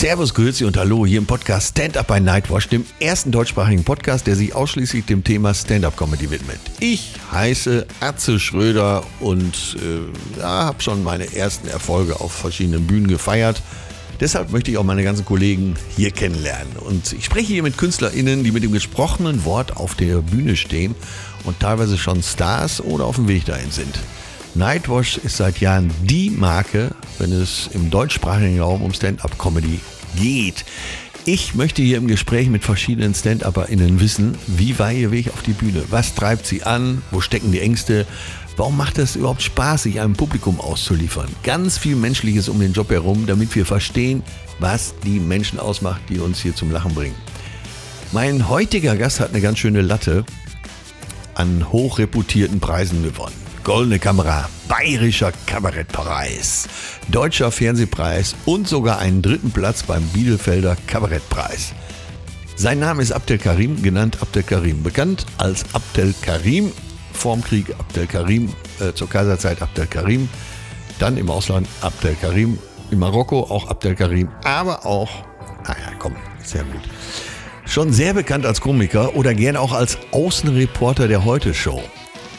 Servus, Grüezi und Hallo hier im Podcast Stand Up by Nightwash, dem ersten deutschsprachigen Podcast, der sich ausschließlich dem Thema Stand-Up-Comedy widmet. Ich heiße Atze Schröder und äh, ja, habe schon meine ersten Erfolge auf verschiedenen Bühnen gefeiert. Deshalb möchte ich auch meine ganzen Kollegen hier kennenlernen. Und ich spreche hier mit KünstlerInnen, die mit dem gesprochenen Wort auf der Bühne stehen und teilweise schon Stars oder auf dem Weg dahin sind. Nightwash ist seit Jahren die Marke, wenn es im deutschsprachigen Raum um Stand-up-Comedy geht. Ich möchte hier im Gespräch mit verschiedenen Stand-UpperInnen wissen, wie war ihr Weg auf die Bühne? Was treibt sie an? Wo stecken die Ängste? Warum macht es überhaupt Spaß, sich einem Publikum auszuliefern? Ganz viel Menschliches um den Job herum, damit wir verstehen, was die Menschen ausmacht, die uns hier zum Lachen bringen. Mein heutiger Gast hat eine ganz schöne Latte an hochreputierten Preisen gewonnen. Goldene Kamera, Bayerischer Kabarettpreis, Deutscher Fernsehpreis und sogar einen dritten Platz beim Bielefelder Kabarettpreis. Sein Name ist Abdel Karim, genannt Abdel Karim, bekannt als Abdel Karim, vorm Krieg Abdel Karim, äh, zur Kaiserzeit Abdel Karim, dann im Ausland Abdel Karim, in Marokko auch Abdel Karim, aber auch, naja, komm, sehr gut. Schon sehr bekannt als Komiker oder gern auch als Außenreporter der Heute-Show.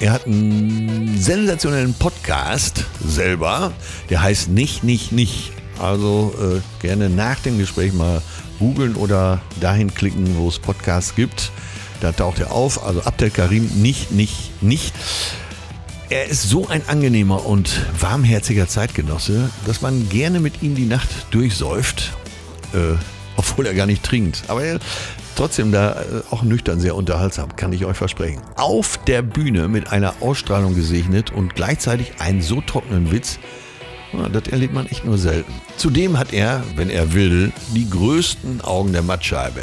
Er hat einen sensationellen Podcast selber, der heißt Nicht, Nicht, Nicht. Also äh, gerne nach dem Gespräch mal googeln oder dahin klicken, wo es Podcasts gibt. Da taucht er auf. Also Abdel Karim, Nicht, Nicht, Nicht. Er ist so ein angenehmer und warmherziger Zeitgenosse, dass man gerne mit ihm die Nacht durchsäuft. Äh, obwohl er gar nicht trinkt. Aber er trotzdem da äh, auch nüchtern sehr unterhaltsam, kann ich euch versprechen. Auf der Bühne mit einer Ausstrahlung gesegnet und gleichzeitig einen so trockenen Witz, das erlebt man echt nur selten. Zudem hat er, wenn er will, die größten Augen der Mattscheibe.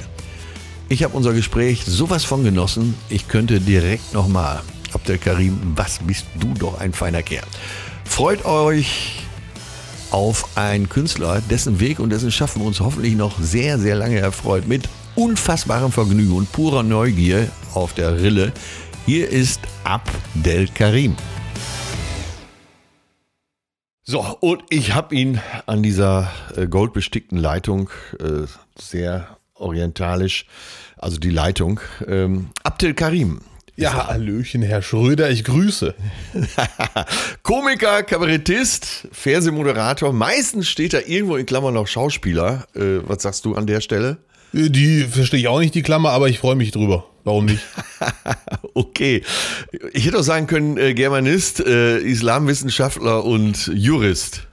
Ich habe unser Gespräch sowas von genossen, ich könnte direkt nochmal. Abdel Karim, was bist du doch ein feiner Kerl. Freut euch auf einen Künstler, dessen Weg und dessen Schaffen uns hoffentlich noch sehr, sehr lange erfreut. Mit unfassbarem Vergnügen und purer Neugier auf der Rille. Hier ist Abdel Karim. So, und ich habe ihn an dieser äh, goldbestickten Leitung, äh, sehr orientalisch, also die Leitung, ähm, Abdel Karim. Ja, Hallöchen, Herr Schröder, ich grüße. Komiker, Kabarettist, Fernsehmoderator, meistens steht da irgendwo in Klammern noch Schauspieler. Äh, was sagst du an der Stelle? Die verstehe ich auch nicht, die Klammer, aber ich freue mich drüber. Warum nicht? okay. Ich hätte auch sagen können, äh, Germanist, äh, Islamwissenschaftler und Jurist.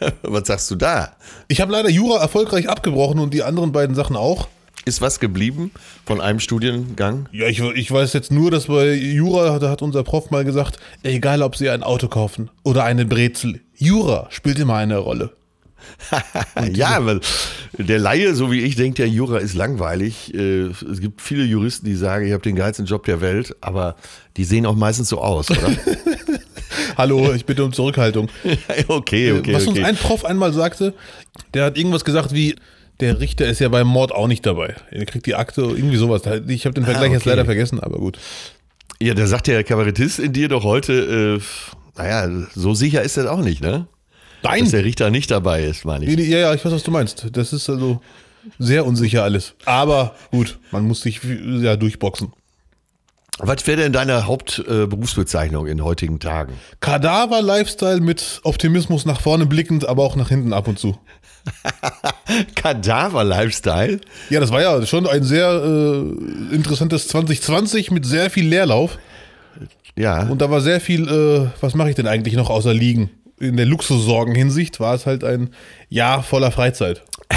was sagst du da? Ich habe leider Jura erfolgreich abgebrochen und die anderen beiden Sachen auch. Ist was geblieben von einem Studiengang? Ja, ich, ich weiß jetzt nur, dass bei Jura, da hat unser Prof mal gesagt, egal ob Sie ein Auto kaufen oder eine Brezel, Jura spielt immer eine Rolle. ja, weil der Laie, so wie ich, denkt ja, Jura ist langweilig. Äh, es gibt viele Juristen, die sagen, ich habe den geilsten Job der Welt, aber die sehen auch meistens so aus, oder? Hallo, ich bitte um Zurückhaltung. okay, okay. Was uns okay. ein Prof einmal sagte, der hat irgendwas gesagt wie, der Richter ist ja beim Mord auch nicht dabei. Er kriegt die Akte, irgendwie sowas. Ich habe den Vergleich ah, okay. jetzt leider vergessen, aber gut. Ja, da sagt der Kabarettist in dir doch heute, äh, naja, so sicher ist das auch nicht, ne? Nein. Dass der Richter nicht dabei ist, meine ich. Ja, ja, ich weiß, was du meinst. Das ist also sehr unsicher alles. Aber gut, man muss sich ja durchboxen. Was wäre denn deine Hauptberufsbezeichnung äh, in heutigen Tagen? Kadaver-Lifestyle mit Optimismus nach vorne blickend, aber auch nach hinten ab und zu. Kadaver-Lifestyle? Ja, das war ja schon ein sehr äh, interessantes 2020 mit sehr viel Leerlauf. Ja. Und da war sehr viel, äh, was mache ich denn eigentlich noch außer liegen? In der Luxussorgen-Hinsicht war es halt ein Jahr voller Freizeit.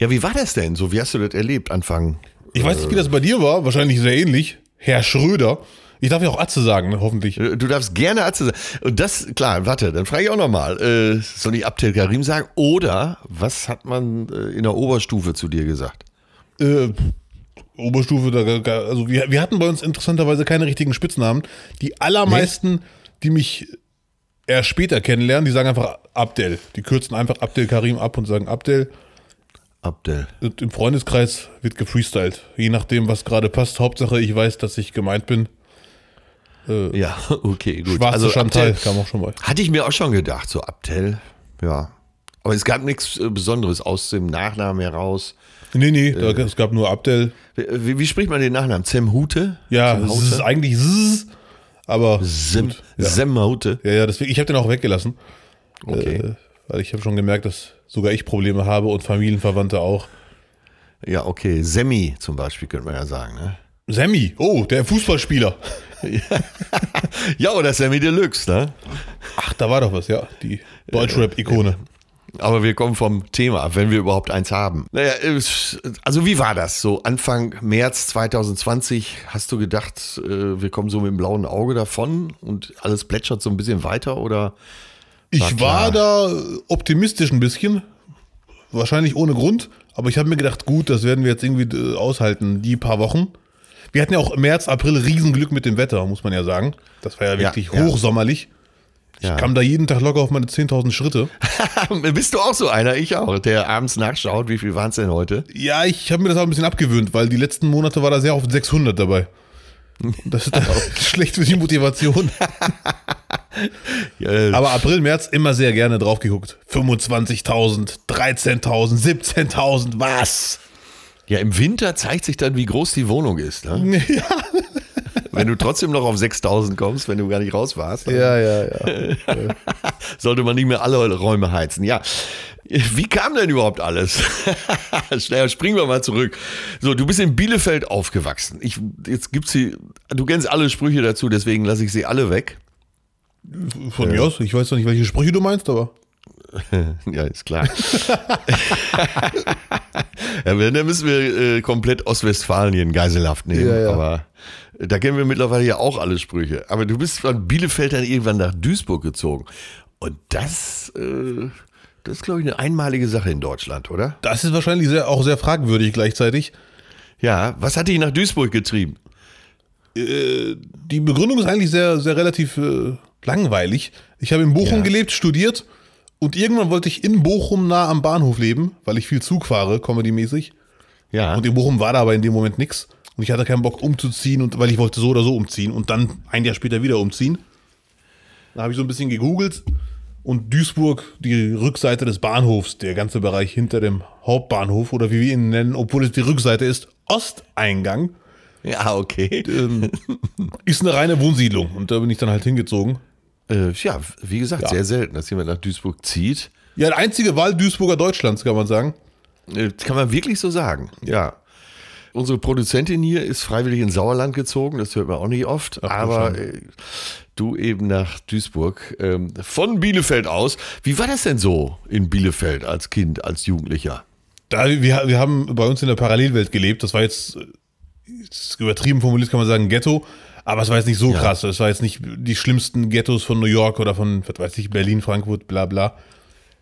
Ja, wie war das denn? So, wie hast du das erlebt, Anfang? Ich weiß nicht, wie das bei dir war, wahrscheinlich sehr ähnlich. Herr Schröder. Ich darf ja auch Atze sagen, ne, hoffentlich. Du darfst gerne Atze sagen. Und das, klar, warte, dann frage ich auch nochmal. Äh, soll ich Abdel Karim sagen? Oder was hat man äh, in der Oberstufe zu dir gesagt? Äh, Oberstufe, also wir, wir hatten bei uns interessanterweise keine richtigen Spitznamen. Die allermeisten, nee? die mich erst später kennenlernen, die sagen einfach Abdel. Die kürzen einfach Abdel Karim ab und sagen Abdel. Abdel. Und Im Freundeskreis wird gefreestylt. Je nachdem, was gerade passt. Hauptsache, ich weiß, dass ich gemeint bin. Äh, ja, okay, gut. Schwarze also Chantal Abdel, kam auch schon mal. Hatte ich mir auch schon gedacht, so Abdel, ja. Aber es gab nichts äh, Besonderes aus dem Nachnamen heraus. Nee, nee, da, es gab nur Abdel. Wie, wie spricht man den Nachnamen? Zemhute? Ja, es ist eigentlich Zzz, aber Sem, gut, ja. Semhute. ja, ja, deswegen, ich habe den auch weggelassen, Okay. äh, weil ich habe schon gemerkt, dass sogar ich Probleme habe und Familienverwandte auch. Ja, okay. Semi zum Beispiel könnte man ja sagen. Ne? Sammy, oh, der Fußballspieler. Ja, oder Sammy Deluxe, ne? Ach, da war doch was, ja, die Deutschrap-Ikone. Aber wir kommen vom Thema ab, wenn wir überhaupt eins haben. Naja, also wie war das? So Anfang März 2020 hast du gedacht, äh, wir kommen so mit dem blauen Auge davon und alles plätschert so ein bisschen weiter oder? Ich War da optimistisch ein bisschen, wahrscheinlich ohne Grund, aber ich habe mir gedacht, gut, das werden wir jetzt irgendwie äh, aushalten, die paar Wochen. Wir hatten ja auch im März, April Riesenglück mit dem Wetter, muss man ja sagen. Das war ja wirklich ja. hochsommerlich. Ich Ja. kam da jeden Tag locker auf meine 10.000 Schritte. Bist du auch so einer? Ich auch, der abends nachschaut, wie viel waren es denn heute? Ja, ich habe mir das auch ein bisschen abgewöhnt, weil die letzten Monate war da sehr oft 600 dabei. Das ist dann auch schlecht für die Motivation. Aber April, März immer sehr gerne drauf geguckt. 25.000, 13.000, 17.000, was? ja, im Winter zeigt sich dann, wie groß die Wohnung ist. Ne? Ja, Wenn du trotzdem noch auf 6000 kommst, wenn du gar nicht raus warst, dann ja, ja. ja. sollte man nicht mehr alle Räume heizen. Ja, wie kam denn überhaupt alles? Schnell, springen wir mal zurück. So, du bist in Bielefeld aufgewachsen. Ich, jetzt gibt's sie, du kennst alle Sprüche dazu, deswegen lasse ich sie alle weg. Von mir aus, ich weiß noch nicht, welche Sprüche du meinst, aber. Ja, ist klar. ja, wenn, dann müssen wir äh, komplett Ostwestfalen Geiselhaft nehmen. Ja, ja. Aber da kennen wir mittlerweile ja auch alle Sprüche. Aber du bist von Bielefeld dann irgendwann nach Duisburg gezogen. Und das, äh, das ist, glaube ich, eine einmalige Sache in Deutschland, oder? Das ist wahrscheinlich sehr, auch sehr fragwürdig gleichzeitig. Ja, was hat dich nach Duisburg getrieben? Äh, die Begründung ist eigentlich sehr, sehr relativ äh, langweilig. Ich habe in Bochum Ja. gelebt, studiert und irgendwann wollte ich in Bochum nah am Bahnhof leben, weil ich viel Zug fahre, comedy-mäßig. Ja, Und in Bochum war da aber in dem Moment nichts. Und ich hatte keinen Bock umzuziehen, und, weil ich wollte so oder so umziehen und dann ein Jahr später wieder umziehen. Da habe ich so ein bisschen gegoogelt und Duisburg, die Rückseite des Bahnhofs, der ganze Bereich hinter dem Hauptbahnhof oder wie wir ihn nennen, obwohl es die Rückseite ist, Osteingang, ja, okay. ähm, ist eine reine Wohnsiedlung. Und da bin ich dann halt hingezogen. Äh, ja, wie gesagt, Ja. sehr selten, dass jemand nach Duisburg zieht. Ja, der einzige Wahl Duisburger Deutschlands, kann man sagen. Äh, Kann man wirklich so sagen, ja. Unsere Produzentin hier ist freiwillig ins Sauerland gezogen, das hört man auch nicht oft, Ach, aber äh, du eben nach Duisburg. Ähm, von Bielefeld aus. Wie war das denn so in Bielefeld als Kind, als Jugendlicher? Da, wir, wir haben bei uns in der Parallelwelt gelebt. Das war jetzt, äh, ist übertrieben formuliert, kann man sagen, Ghetto. Aber es war jetzt nicht so Ja. krass. Es war jetzt nicht die schlimmsten Ghettos von New York oder von, was weiß ich, Berlin, Frankfurt, bla bla.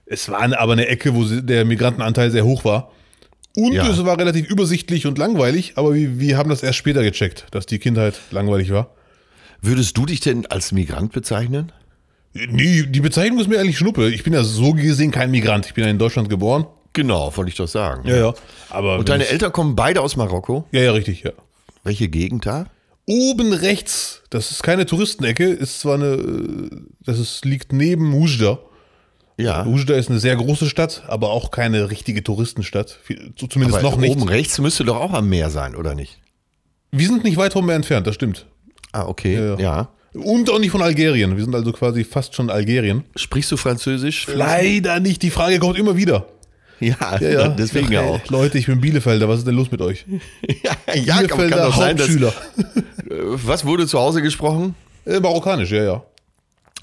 Es war aber eine Ecke, wo der Migrantenanteil sehr hoch war. Und Ja. es war relativ übersichtlich und langweilig, aber wir, wir haben das erst später gecheckt, dass die Kindheit langweilig war. Würdest du dich denn als Migrant bezeichnen? Nee, die Bezeichnung ist mir eigentlich Schnuppe. Ich bin ja so gesehen kein Migrant. Ich bin ja in Deutschland geboren. Genau, wollte ich doch sagen. Ja, ja. Aber Und deine Eltern kommen beide aus Marokko? Ja, ja, richtig, ja. Welche Gegend da? Oben rechts, das ist keine Touristenecke, ist zwar eine, äh, das ist, liegt neben Ujda. Ja. Ujda ist eine sehr große Stadt, aber auch keine richtige Touristenstadt. Zumindest Aber noch nicht. oben rechts müsste doch auch am Meer sein, oder nicht? Wir sind nicht weit vom Meer entfernt, das stimmt. Ah, okay. Ja. ja. Und auch nicht von Algerien. Wir sind also quasi fast schon Algerien. Sprichst du Französisch? Leider nicht. Die Frage kommt immer wieder. Ja, Ja, ja. deswegen Ach, auch. Leute, ich bin Bielefelder. Was ist denn los mit euch? Ja, ja kann, kann Bielefelder doch sein, dass, äh, Hauptschüler. Was wurde zu Hause gesprochen? äh, marokkanisch, ja, ja.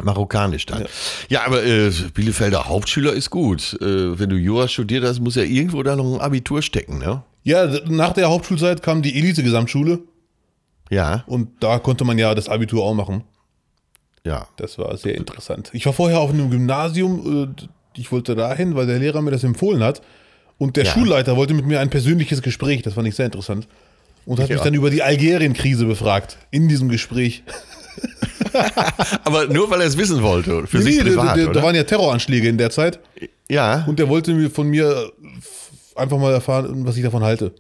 Marokkanisch dann. Ja, aber äh, Bielefelder Hauptschüler ist gut. Äh, wenn du Jura studiert hast, muss ja irgendwo da noch ein Abitur stecken, ne? Ja, nach der Hauptschulzeit kam die Elite-Gesamtschule Ja, und da konnte man ja das Abitur auch machen. ja. Das war sehr interessant. Ich war vorher auf einem Gymnasium, äh, ich wollte dahin, weil der Lehrer mir das empfohlen hat. Und der Ja. Schulleiter wollte mit mir ein persönliches Gespräch, das fand ich sehr interessant. Und hat mich Ja. dann über die Algerien-Krise befragt, in diesem Gespräch. Aber nur weil er es wissen wollte, für sich Nee, da- privat, da, waren ja Terroranschläge in der Zeit. ja, Und der wollte mir von mir einfach mal erfahren, was ich davon halte.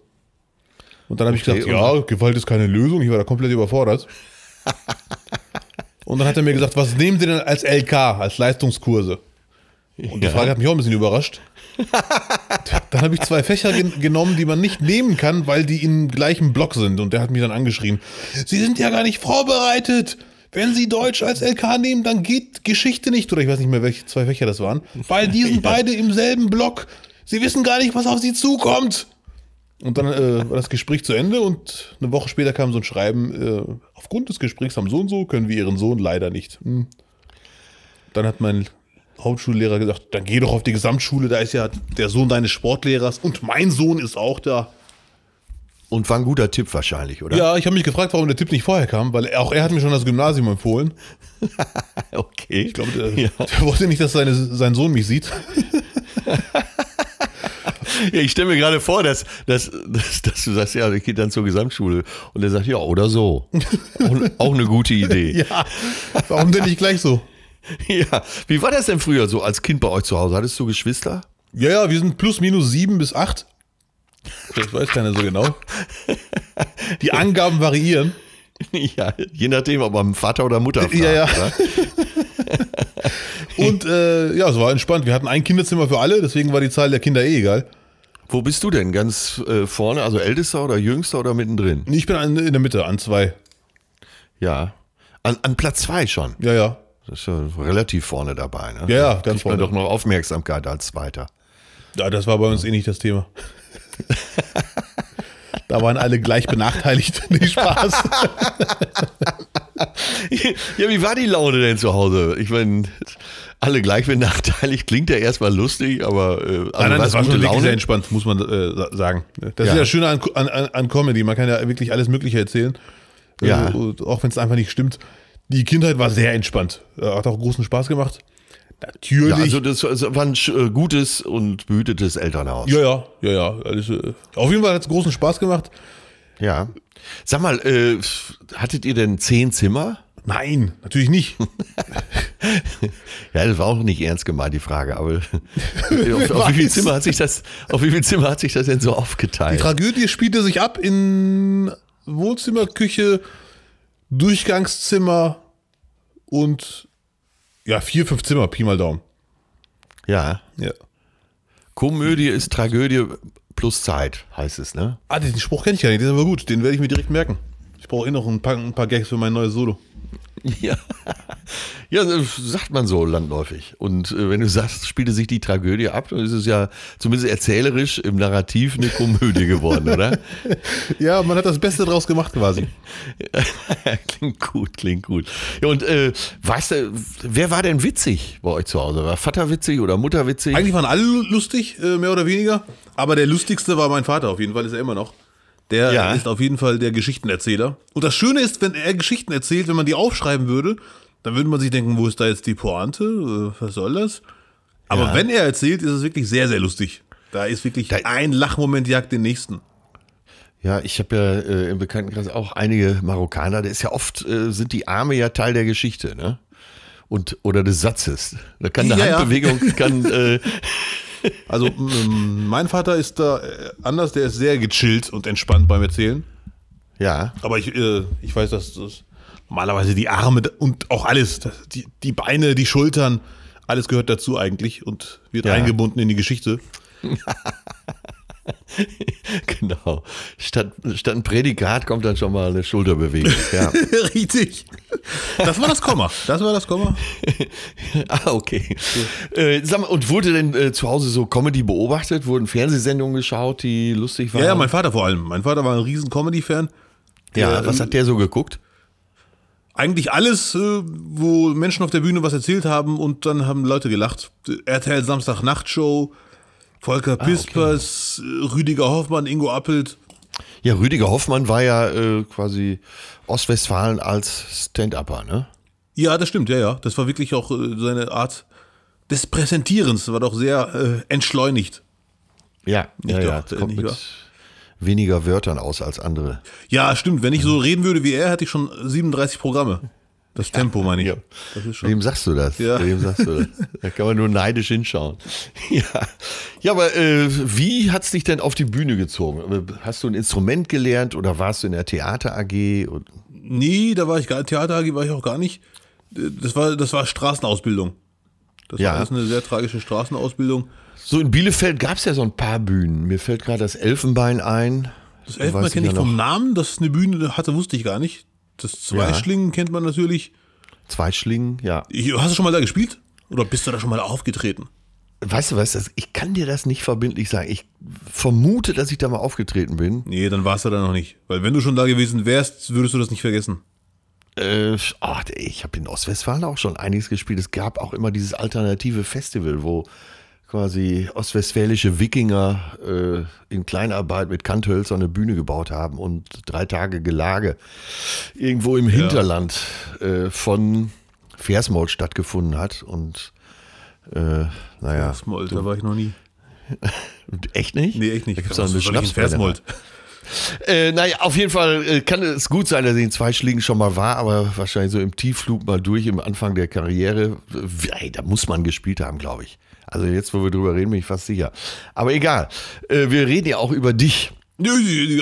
Und dann habe ich Okay, gesagt, ja, Gewalt ist keine Lösung. Ich war da komplett überfordert. Und dann hat er mir gesagt, was nehmen Sie denn als LK, als Leistungskurse? Und die Frage hat mich auch ein bisschen überrascht. dann habe ich zwei Fächer gen genommen, die man nicht nehmen kann, weil die im gleichen Block sind. Und der hat mich dann angeschrien, Sie sind ja gar nicht vorbereitet. Wenn Sie Deutsch als LK nehmen, dann geht Geschichte nicht. Oder ich weiß nicht mehr, welche zwei Fächer das waren. Weil die sind beide im selben Block. Sie wissen gar nicht, was auf Sie zukommt. Und dann äh, war das Gespräch zu Ende und eine Woche später kam so ein Schreiben, äh, aufgrund des Gesprächs am so und so können wir Ihren Sohn leider nicht. Hm. Dann hat mein Hauptschullehrer gesagt, dann geh doch auf die Gesamtschule, da ist ja der Sohn deines Sportlehrers und mein Sohn ist auch da. Und war ein guter Tipp wahrscheinlich, oder? Ja, ich habe mich gefragt, warum der Tipp nicht vorher kam, weil auch er hat mir schon das Gymnasium empfohlen. okay. Ich glaube, der, ja. der wollte nicht, dass seine, sein Sohn mich sieht. Ja, ich stelle mir gerade vor, dass, dass, dass, dass, du sagst, ja, ich gehe dann zur Gesamtschule. Und er sagt, ja, oder so. Auch, auch eine gute Idee. ja, warum denn nicht gleich so? Ja, wie war das denn früher so als Kind bei euch zu Hause? Hattest du Geschwister? Ja, ja, wir sind plus minus sieben bis acht. Das weiß keiner so genau. Die Angaben variieren. Ja, je nachdem, ob man Vater oder Mutter fragt. Ja, ja. Und äh, ja, es war entspannt. Wir hatten ein Kinderzimmer für alle, deswegen war die Zahl der Kinder eh egal. Wo bist du denn? Ganz äh, vorne, also ältester oder jüngster oder mittendrin? Ich bin an, in der Mitte, an zwei. Ja. An, an Platz zwei schon. Ja, ja. Das ist ja relativ vorne dabei. Ne? Ja, ja, ganz vorne. doch noch Aufmerksamkeit als Zweiter. Ja, das war bei uns eh nicht das Thema. da waren alle gleich benachteiligt. Nee, Spaß. ja, wie war die Laune denn zu Hause? Ich meine, alle gleich benachteiligt klingt ja erstmal lustig, aber äh, also nein, nein, das war schon wirklich sehr entspannt, muss man äh, sagen. Das ja. ist ja schön an, an, an Comedy. Man kann ja wirklich alles Mögliche erzählen. Ja. Also, auch wenn es einfach nicht stimmt. Die Kindheit war sehr entspannt. Hat auch großen Spaß gemacht. Natürlich. Ja, also das war ein äh, gutes und behütetes Elternhaus. Ja, ja, ja, ja. Äh, auf jeden Fall hat es großen Spaß gemacht. Ja. Sag mal, äh, hattet ihr denn zehn Zimmer? Nein, natürlich nicht. ja, das war auch nicht ernst gemeint, die Frage, aber auf, auf, wie viel Zimmer hat sich das, auf wie viel Zimmer hat sich das denn so aufgeteilt? Die Tragödie spielte sich ab in Wohnzimmer, Küche, Durchgangszimmer und ja, vier, fünf Zimmer, Pi mal Daumen. Ja. Ja. Komödie ist Tragödie plus Zeit, heißt es, ne? Ah, den Spruch kenne ich ja nicht, der ist aber gut, den werde ich mir direkt merken. Ich brauche eh noch ein paar, ein paar Gags für mein neues Solo. Ja. ja, sagt man so landläufig. Und äh, wenn du sagst, spielte sich die Tragödie ab, dann ist es ja zumindest erzählerisch im Narrativ eine Komödie geworden, oder? ja, man hat das Beste draus gemacht quasi. klingt gut, klingt gut. Ja, und äh, weißt du, wer war denn witzig bei euch zu Hause? War Vater witzig oder Mutter witzig? Eigentlich waren alle lustig, äh, mehr oder weniger. Aber der lustigste war mein Vater auf jeden Fall, ist er immer noch. Der ja. ist auf jeden Fall der Geschichtenerzähler. Und das Schöne ist, wenn er Geschichten erzählt, wenn man die aufschreiben würde, dann würde man sich denken, wo ist da jetzt die Pointe? Äh, was soll das? Aber ja. wenn er erzählt, ist es wirklich sehr, sehr lustig. Da ist wirklich da ein Lachmoment jagt den nächsten. Ja, ich habe ja äh, im Bekanntenkreis auch einige Marokkaner. Der ist ja oft, äh, sind die Arme ja Teil der Geschichte, ne? Und, oder des Satzes. Da kann eine ja, Handbewegung, ja. kann, äh, Also mein Vater ist da äh, anders, der ist sehr gechillt und entspannt beim Erzählen. Ja. Aber ich, äh, ich weiß, dass das normalerweise die Arme und auch alles, die, die Beine, die Schultern, alles gehört dazu eigentlich und wird ja. eingebunden in die Geschichte. genau. Statt, statt ein Prädikat kommt dann schon mal eine Schulterbewegung. Ja. Richtig. Das war das Komma. Das war das Komma. ah, okay. Äh, sag mal, und wurde denn äh, zu Hause so Comedy beobachtet? Wurden Fernsehsendungen geschaut, die lustig waren? Ja, ja, mein Vater vor allem. Mein Vater war ein riesen Comedy-Fan. Ja, was hat der so geguckt? Eigentlich alles, äh, wo Menschen auf der Bühne was erzählt haben und dann haben Leute gelacht. RTL Samstag Nachtshow, Volker Pispers, ah, okay. Rüdiger Hoffmann, Ingo Appelt. Ja, Rüdiger Hoffmann war ja äh, quasi Ostwestfalen als Stand-Upper, ne? Ja, das stimmt, ja, ja. Das war wirklich auch äh, seine Art des Präsentierens, war doch sehr äh, entschleunigt. Ja, nicht ja, ja. Kommt mit weniger Wörtern aus als andere. Ja, stimmt. Wenn ich so reden würde wie er, hätte ich schon 37 Programme. Das Tempo meine ich. Ja. Wem sagst du das? Ja. Wem sagst du das? Da kann man nur neidisch hinschauen. Ja, ja aber äh, wie hat es dich denn auf die Bühne gezogen? Hast du ein Instrument gelernt oder warst du in der Theater AG? Nee, da war ich gar Theater AG war ich auch gar nicht. Das war, das war Straßenausbildung. Das Ja. war alles eine sehr tragische Straßenausbildung. So in Bielefeld gab es ja so ein paar Bühnen. Mir fällt gerade das Elfenbein ein. Das Elfenbein kenne ich vom. Namen, dass es eine Bühne hatte, wusste ich gar nicht. Das Zweischlingen kennt man natürlich. Zweischlingen, ja. Hast du schon mal da gespielt? Oder bist du da schon mal aufgetreten? Weißt du was, ich kann dir das nicht verbindlich sagen. Ich vermute, dass ich da mal aufgetreten bin. Nee, dann warst du da noch nicht. Weil wenn du schon da gewesen wärst, würdest du das nicht vergessen. Äh, ach, ich habe in Ostwestfalen auch schon einiges gespielt. Es gab auch immer dieses alternative Festival, wo quasi ostwestfälische Wikinger äh, in Kleinarbeit mit Kanthölzer eine Bühne gebaut haben und drei Tage Gelage irgendwo im Hinterland äh, von Versmold stattgefunden hat. Und äh, naja, Versmold, da war ich noch nie. echt nicht? Nee, echt nicht. Da gibt's doch eine Schnapsbrennerei. Versmold. Äh, naja, auf jeden Fall äh, kann es gut sein, dass ich in zwei Schlägen schon mal war, aber wahrscheinlich so im Tiefflug mal durch im Anfang der Karriere. Äh, da muss man gespielt haben, glaube ich. Also jetzt, wo wir drüber reden, bin ich fast sicher. Aber egal, äh, wir reden ja auch über dich.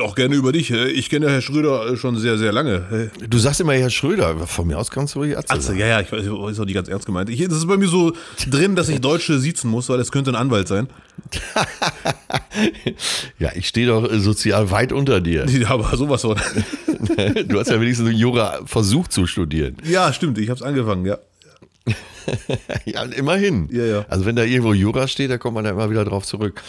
Auch gerne über dich. Ich kenne Herr Schröder schon sehr, sehr lange. Du sagst immer Herr Schröder, von mir aus kannst du ruhig Atze Atze, sagen. ja, ja, ich weiß, ist auch nicht ganz ernst gemeint. Ich, das ist bei mir so drin, dass ich Deutsche siezen muss, weil es könnte ein Anwalt sein. Ja, ich stehe doch äh, sozial weit unter dir. Ja, aber sowas von. Du hast ja wenigstens Jura versucht zu studieren. Ja, stimmt, ich habe es angefangen, ja. Ja, immerhin. Ja, ja. Also wenn da irgendwo Jura steht, da kommt man da immer wieder drauf zurück.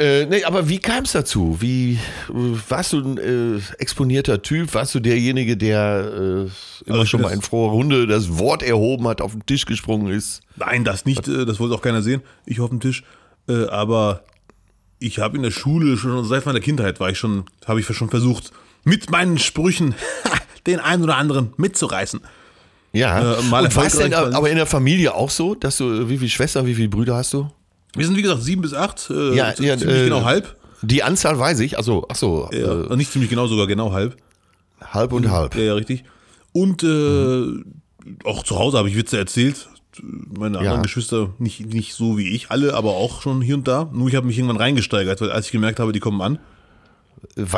Äh, nee, aber wie kam es dazu? Wie warst du ein äh, exponierter Typ? Warst du derjenige, der äh, immer Also schon mal in froher Runde das Wort erhoben hat, auf den Tisch gesprungen ist? Nein, das nicht, äh, das wollte auch keiner sehen. Ich auf dem Tisch. Äh, Aber ich habe in der Schule schon seit meiner Kindheit war ich schon, habe ich schon versucht, mit meinen Sprüchen den einen oder anderen mitzureißen. Ja. Äh, mal Und war es denn aber in der Familie auch so, dass du, wie viele Schwestern, wie viele Brüder hast du? Wir sind wie gesagt sieben bis acht, äh, Ja, ja, ziemlich äh, genau halb. Die Anzahl weiß ich. Also, ach so, Ja, äh, nicht ziemlich genau, sogar genau halb. halb und halb. Ja, ja, richtig. Und äh, auch zu Hause habe ich Witze erzählt. Meine anderen. Geschwister nicht, nicht so wie ich, alle, aber auch schon hier und da. Nur ich habe mich irgendwann reingesteigert, weil als ich gemerkt habe, die kommen an.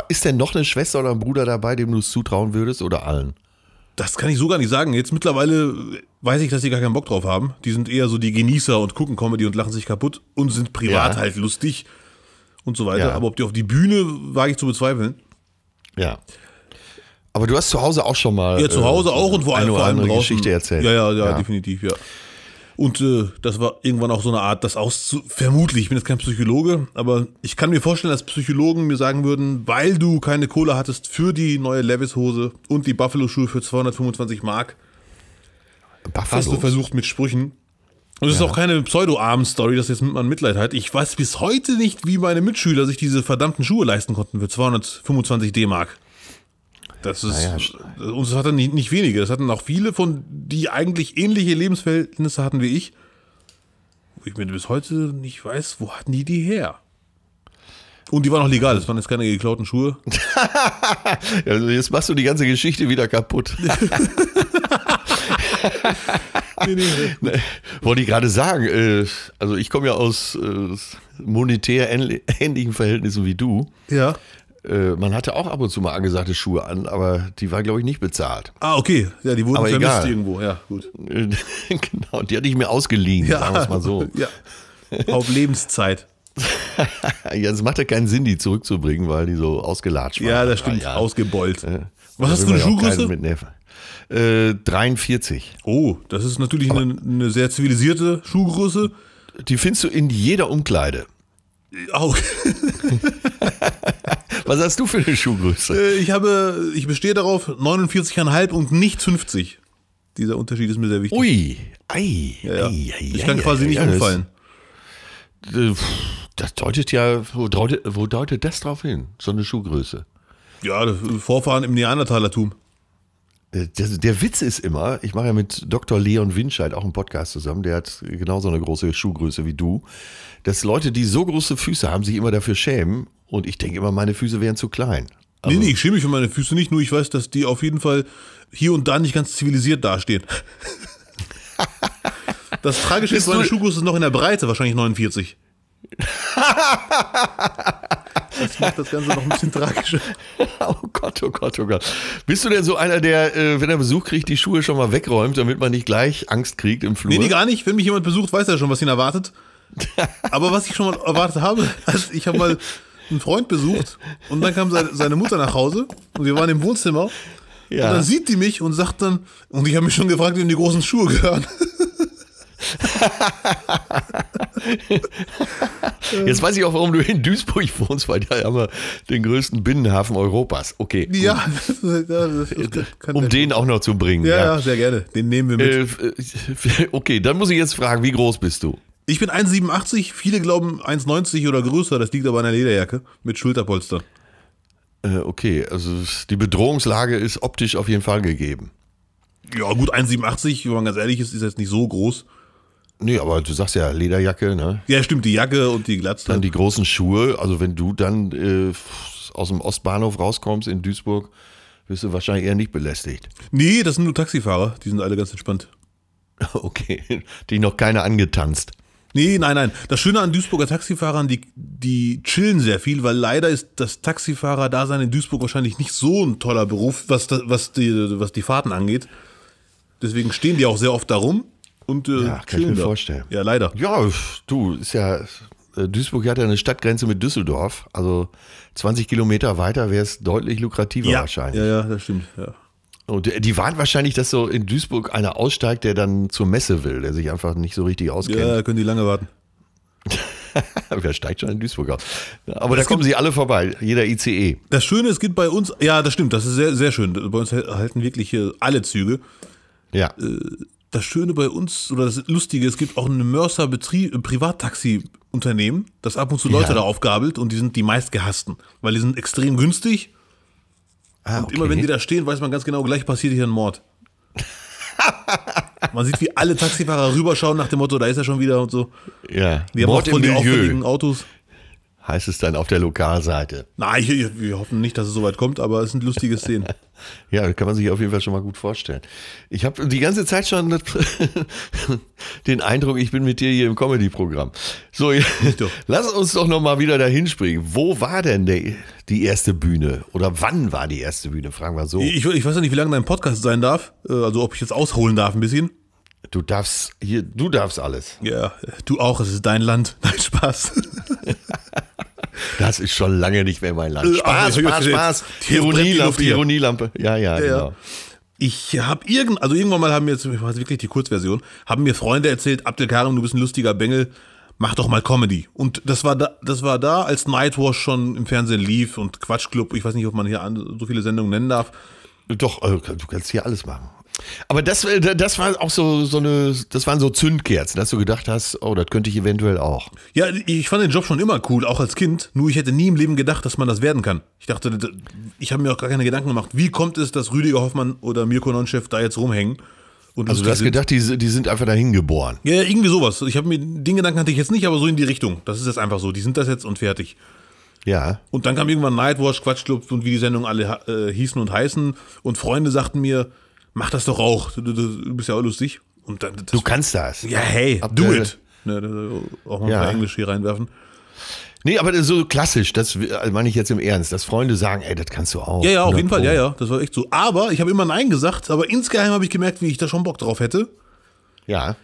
Ist denn noch eine Schwester oder ein Bruder dabei, dem du es zutrauen würdest oder allen? Das kann ich so gar nicht sagen. Jetzt mittlerweile weiß ich, dass die gar keinen Bock drauf haben. Die sind eher so die Genießer und gucken Comedy und lachen sich kaputt und sind privat Ja. halt lustig und so weiter. Ja. Aber ob die auf die Bühne, wage ich zu bezweifeln. Ja. Aber du hast zu Hause auch schon mal Ja, zu Hause äh, auch und vor allem, eine vor allem draußen. Geschichte erzählt. Ja, ja, ja, definitiv, ja. Und äh, das war irgendwann auch so eine Art, das auszu... Vermutlich, ich bin jetzt kein Psychologe, aber ich kann mir vorstellen, dass Psychologen mir sagen würden, weil du keine Kohle hattest für die neue Levis-Hose und die Buffalo-Schuhe für 225 Mark, hast du Buffalo. versucht mit Sprüchen. Und es ist auch keine Pseudo-Arm-Story, dass jetzt man Mitleid hat. Ich weiß bis heute nicht, wie meine Mitschüler sich diese verdammten Schuhe leisten konnten für 225 D-Mark. Das ist, Naja, und das hatten nicht, nicht wenige. Das hatten auch viele von, die eigentlich ähnliche Lebensverhältnisse hatten wie ich. Wo ich mir bis heute nicht weiß, wo hatten die die her? Und die waren auch legal, das waren jetzt keine geklauten Schuhe. Also jetzt machst du die ganze Geschichte wieder kaputt. Nee, nee, nee. Wollte ich gerade sagen, äh, also ich komme ja aus äh, monetär ähnli- ähnlichen Verhältnissen wie du. Ja. Äh, man hatte auch ab und zu mal angesagte Schuhe an, aber die war, glaube ich, nicht bezahlt. Ah, okay. Ja, die wurden Aber vermisst egal. irgendwo. Ja, gut. Äh, genau, die hatte ich mir ausgeliehen, sagen wir es mal so. Ja. Auf Lebenszeit. Ja, es machte keinen Sinn, die zurückzubringen, weil die so ausgelatscht waren. Ja, das stimmt. Ja. Ausgebeult. Da Was hast du eine ja Schuhgröße? Äh, 43. Oh, das ist natürlich eine, eine sehr zivilisierte Schuhgröße. Die findest du in jeder Umkleide. Auch. Was hast du für eine Schuhgröße? Äh, Ich habe, ich bestehe darauf 49,5 und nicht 50. Dieser Unterschied ist mir sehr wichtig. Ui, ei, Ja, ja. ei, ei, Ich kann ei, quasi nicht ja, das- umfallen. Äh, Das deutet ja, wo deutet, wo deutet das drauf hin? So eine Schuhgröße. Ja, Vorfahren im Neandertalertum. Äh, Der, der Witz ist immer, ich mache ja mit Dr. Leon Winscheid auch einen Podcast zusammen, der hat genauso eine große Schuhgröße wie du, dass Leute, die so große Füße haben, sich immer dafür schämen und ich denke immer, meine Füße wären zu klein. nee, nee, ich schäme mich für meine Füße nicht, nur ich weiß, dass die auf jeden Fall hier und da nicht ganz zivilisiert dastehen. Das Tragische ist, meine Schuhgröße ist noch in der Breite, wahrscheinlich 49. Das macht das Ganze noch ein bisschen tragischer. Oh Gott, oh Gott, oh Gott. Bist du denn so einer, der, äh, wenn er Besuch kriegt, die Schuhe schon mal wegräumt, damit man nicht gleich Angst kriegt im Flur? Nee, nee, gar nicht. Wenn mich jemand besucht, weiß er schon, was ihn erwartet. Aber was ich schon mal erwartet habe, also ich habe mal einen Freund besucht und dann kam seine, Mutter nach Hause und wir waren im Wohnzimmer Ja. und dann sieht die mich und sagt dann, und ich habe mich schon gefragt, wem die großen Schuhe gehören. Jetzt weiß ich auch, warum du in Duisburg wohnst, weil da haben wir den größten Binnenhafen Europas. Okay. Ja, das, das, das Um den auch noch zu bringen. Ja, ja, sehr gerne. Den nehmen wir mit. Äh, f- okay, dann muss ich jetzt fragen, wie groß bist du? Ich bin 1,87, viele glauben 1,90 oder größer, das liegt aber an der Lederjacke mit Schulterpolster. Äh, okay, also die Bedrohungslage ist optisch auf jeden Fall gegeben. Ja, gut, 1,87, wenn man ganz ehrlich ist, ist jetzt nicht so groß. Nee, aber du sagst ja Lederjacke, ne? Ja, stimmt, die Jacke und die Glatze. Dann die großen Schuhe. Also wenn du dann äh, aus dem Ostbahnhof rauskommst in Duisburg, wirst du wahrscheinlich eher nicht belästigt. Nee, das sind nur Taxifahrer, die sind alle ganz entspannt. Okay, die noch keiner angetanzt. Nee, nein, nein. Das Schöne an Duisburger Taxifahrern, die, die chillen sehr viel, weil leider ist das Taxifahrer-Dasein in Duisburg wahrscheinlich nicht so ein toller Beruf, was, was, die, was die Fahrten angeht. Deswegen stehen die auch sehr oft darum und äh, Ja, kann ich mir da. vorstellen. Ja, leider. Ja, du, ist ja, äh, Duisburg hat ja eine Stadtgrenze mit Düsseldorf. Also 20 Kilometer weiter wäre es deutlich lukrativer wahrscheinlich. Ja, ja, das stimmt. Ja. Und die- warnt wahrscheinlich, dass so in Duisburg einer aussteigt, der dann zur Messe will, der sich einfach nicht so richtig ja, auskennt. da können die lange warten. Wer steigt schon in Duisburg aus? Aber da kommen sie alle vorbei, jeder ICE. Das Schöne, es gibt bei uns, ja, das stimmt, das ist sehr, sehr schön. Bei uns halten wirklich hier alle Züge. Ja. Das Schöne bei uns, oder das Lustige, es gibt auch ein Mörser Betrieb, äh, Privattaxi-Unternehmen, das ab und zu Leute Ja. da aufgabelt und die sind die meistgehassten, weil die sind extrem günstig Ah, und immer wenn die da stehen, weiß man ganz genau, gleich passiert hier ein Mord. man sieht, wie alle Taxifahrer rüberschauen nach dem Motto, da ist er schon wieder und so. ja. Die haben Mord auch voll die auffälligen Autos. Heißt es dann auf der Lokalseite. Nein, wir hoffen nicht, dass es so weit kommt, aber es sind lustige Szenen. Ja, das kann man sich auf jeden Fall schon mal gut vorstellen. Ich habe die ganze Zeit schon den Eindruck, ich bin mit dir hier im Comedy-Programm. So, lass uns doch noch mal wieder dahin springen. Wo war denn der, die erste Bühne? Oder wann war die erste Bühne? Fragen wir so. Ich, ich weiß ja nicht, wie lange dein Podcast sein darf, äh, also ob ich jetzt ausholen darf ein bisschen. Du darfst hier, du darfst alles. Ja, du auch, es ist dein Land. Nein, Spaß. Das ist schon lange nicht mehr mein Land. Äh, Spaß, hab Spaß, jetzt- Spaß. Ironielampe. Ironielampe. Ja, ja, Ja, genau. Ich habe irgend, also irgendwann mal haben mir jetzt, ich weiß wirklich die Kurzversion, haben mir Freunde erzählt, Abdelkarim, du bist ein lustiger Bengel, mach doch mal Comedy. Und das war da, das war da, als Nightwash schon im Fernsehen lief und Quatschclub, ich weiß nicht, ob man hier so viele Sendungen nennen darf. Doch, äh, du kannst hier alles machen. Aber das, äh, das war auch so, so eine, das waren so Zündkerzen, dass du gedacht hast, oh, das könnte ich eventuell auch. Ja, ich fand den Job schon immer cool, auch als Kind. Nur ich hätte nie im Leben gedacht, dass man das werden kann. Ich dachte, ich habe mir auch gar keine Gedanken gemacht, wie kommt es, dass Rüdiger Hoffmann oder Mirko Nonchef da jetzt rumhängen. Und Also du hast gedacht, die, die sind einfach dahin geboren. Ja, ja, irgendwie sowas. Ich habe mir den Gedanken hatte ich jetzt nicht, aber so in die Richtung. Das ist jetzt einfach so. Die sind das jetzt und fertig. Ja. Und dann kam irgendwann Nightwatch, Quatschclub und wie die Sendungen alle äh, hießen und heißen. Und Freunde sagten mir, mach das doch auch. Du, du, du bist ja auch lustig. Und dann, das, Du kannst das. ja, hey, Ab do it. Ne, ne, auch mal ein Ja. paar Englisch hier reinwerfen. Nee, aber das ist so klassisch, das also meine ich jetzt im Ernst, dass Freunde sagen, ey, das kannst du auch. Ja, ja, auf 100 jeden Fall, Pro. ja, ja, das war echt so. Aber ich habe immer Nein gesagt, aber insgeheim habe ich gemerkt, wie ich da schon Bock drauf hätte. Ja.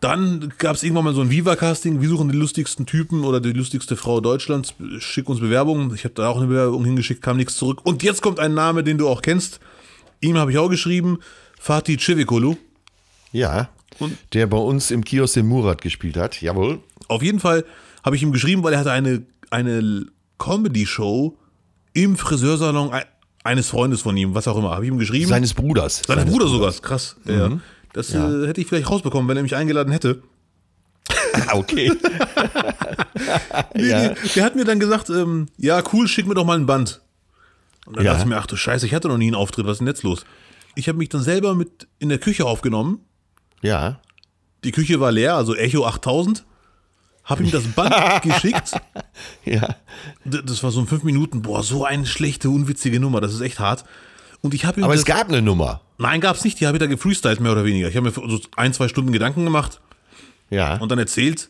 Dann gab es irgendwann mal so ein Viva-Casting, wir suchen den lustigsten Typen oder die lustigste Frau Deutschlands, schick uns Bewerbungen. Ich habe da auch eine Bewerbung hingeschickt, kam nichts zurück. Und jetzt kommt ein Name, den du auch kennst. Ihm habe ich auch geschrieben, Fatih Cevicolu. Ja. Und- der bei uns im Kiosk den Murat gespielt hat. Jawohl. Auf jeden Fall habe ich ihm geschrieben, weil er hatte eine, eine Comedy-Show im Friseursalon ein- eines Freundes von ihm, was auch immer. Habe ich ihm geschrieben. Seines Bruders. Seines Bruder sogar, ist krass. Ja. Mhm. Das Äh, hätte ich vielleicht rausbekommen, wenn er mich eingeladen hätte. Ah, okay. Nee, Ja. nee, der hat mir dann gesagt, ähm, ja, cool, schick mir doch mal ein Band. Und dann Ja. dachte ich mir, ach du Scheiße, ich hatte noch nie einen Auftritt, was ist denn jetzt los? Ich habe mich dann selber mit in der Küche aufgenommen. ja. Die Küche war leer, also Echo 8000. Habe ihm das Band geschickt. Ja. Das war so in fünf Minuten. Boah, so eine schlechte, unwitzige Nummer. Das ist echt hart. Und ich habe ihm Aber es gab eine Nummer. Nein, gab's nicht. Die habe ich da gefreestylt, mehr oder weniger. Ich habe mir so ein, zwei Stunden Gedanken gemacht Ja. und dann erzählt.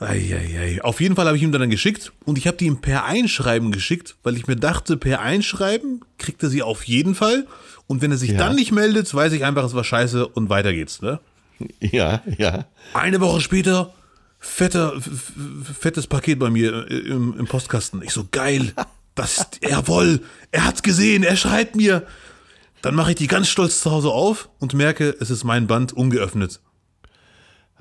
Eieiei. Auf jeden Fall habe ich ihm dann geschickt und ich habe die ihm per Einschreiben geschickt, weil ich mir dachte, per Einschreiben kriegt er sie auf jeden Fall. Und wenn er sich Ja. dann nicht meldet, weiß ich einfach, es war scheiße und weiter geht's. Ne? Ja, ja. Eine Woche später, fetter, fettes Paket bei mir äh, im, im Postkasten. Ich so, geil. Das ist, jawohl, er hat's gesehen, er schreibt mir. Dann mache ich die ganz stolz zu Hause auf und merke, es ist mein Band ungeöffnet.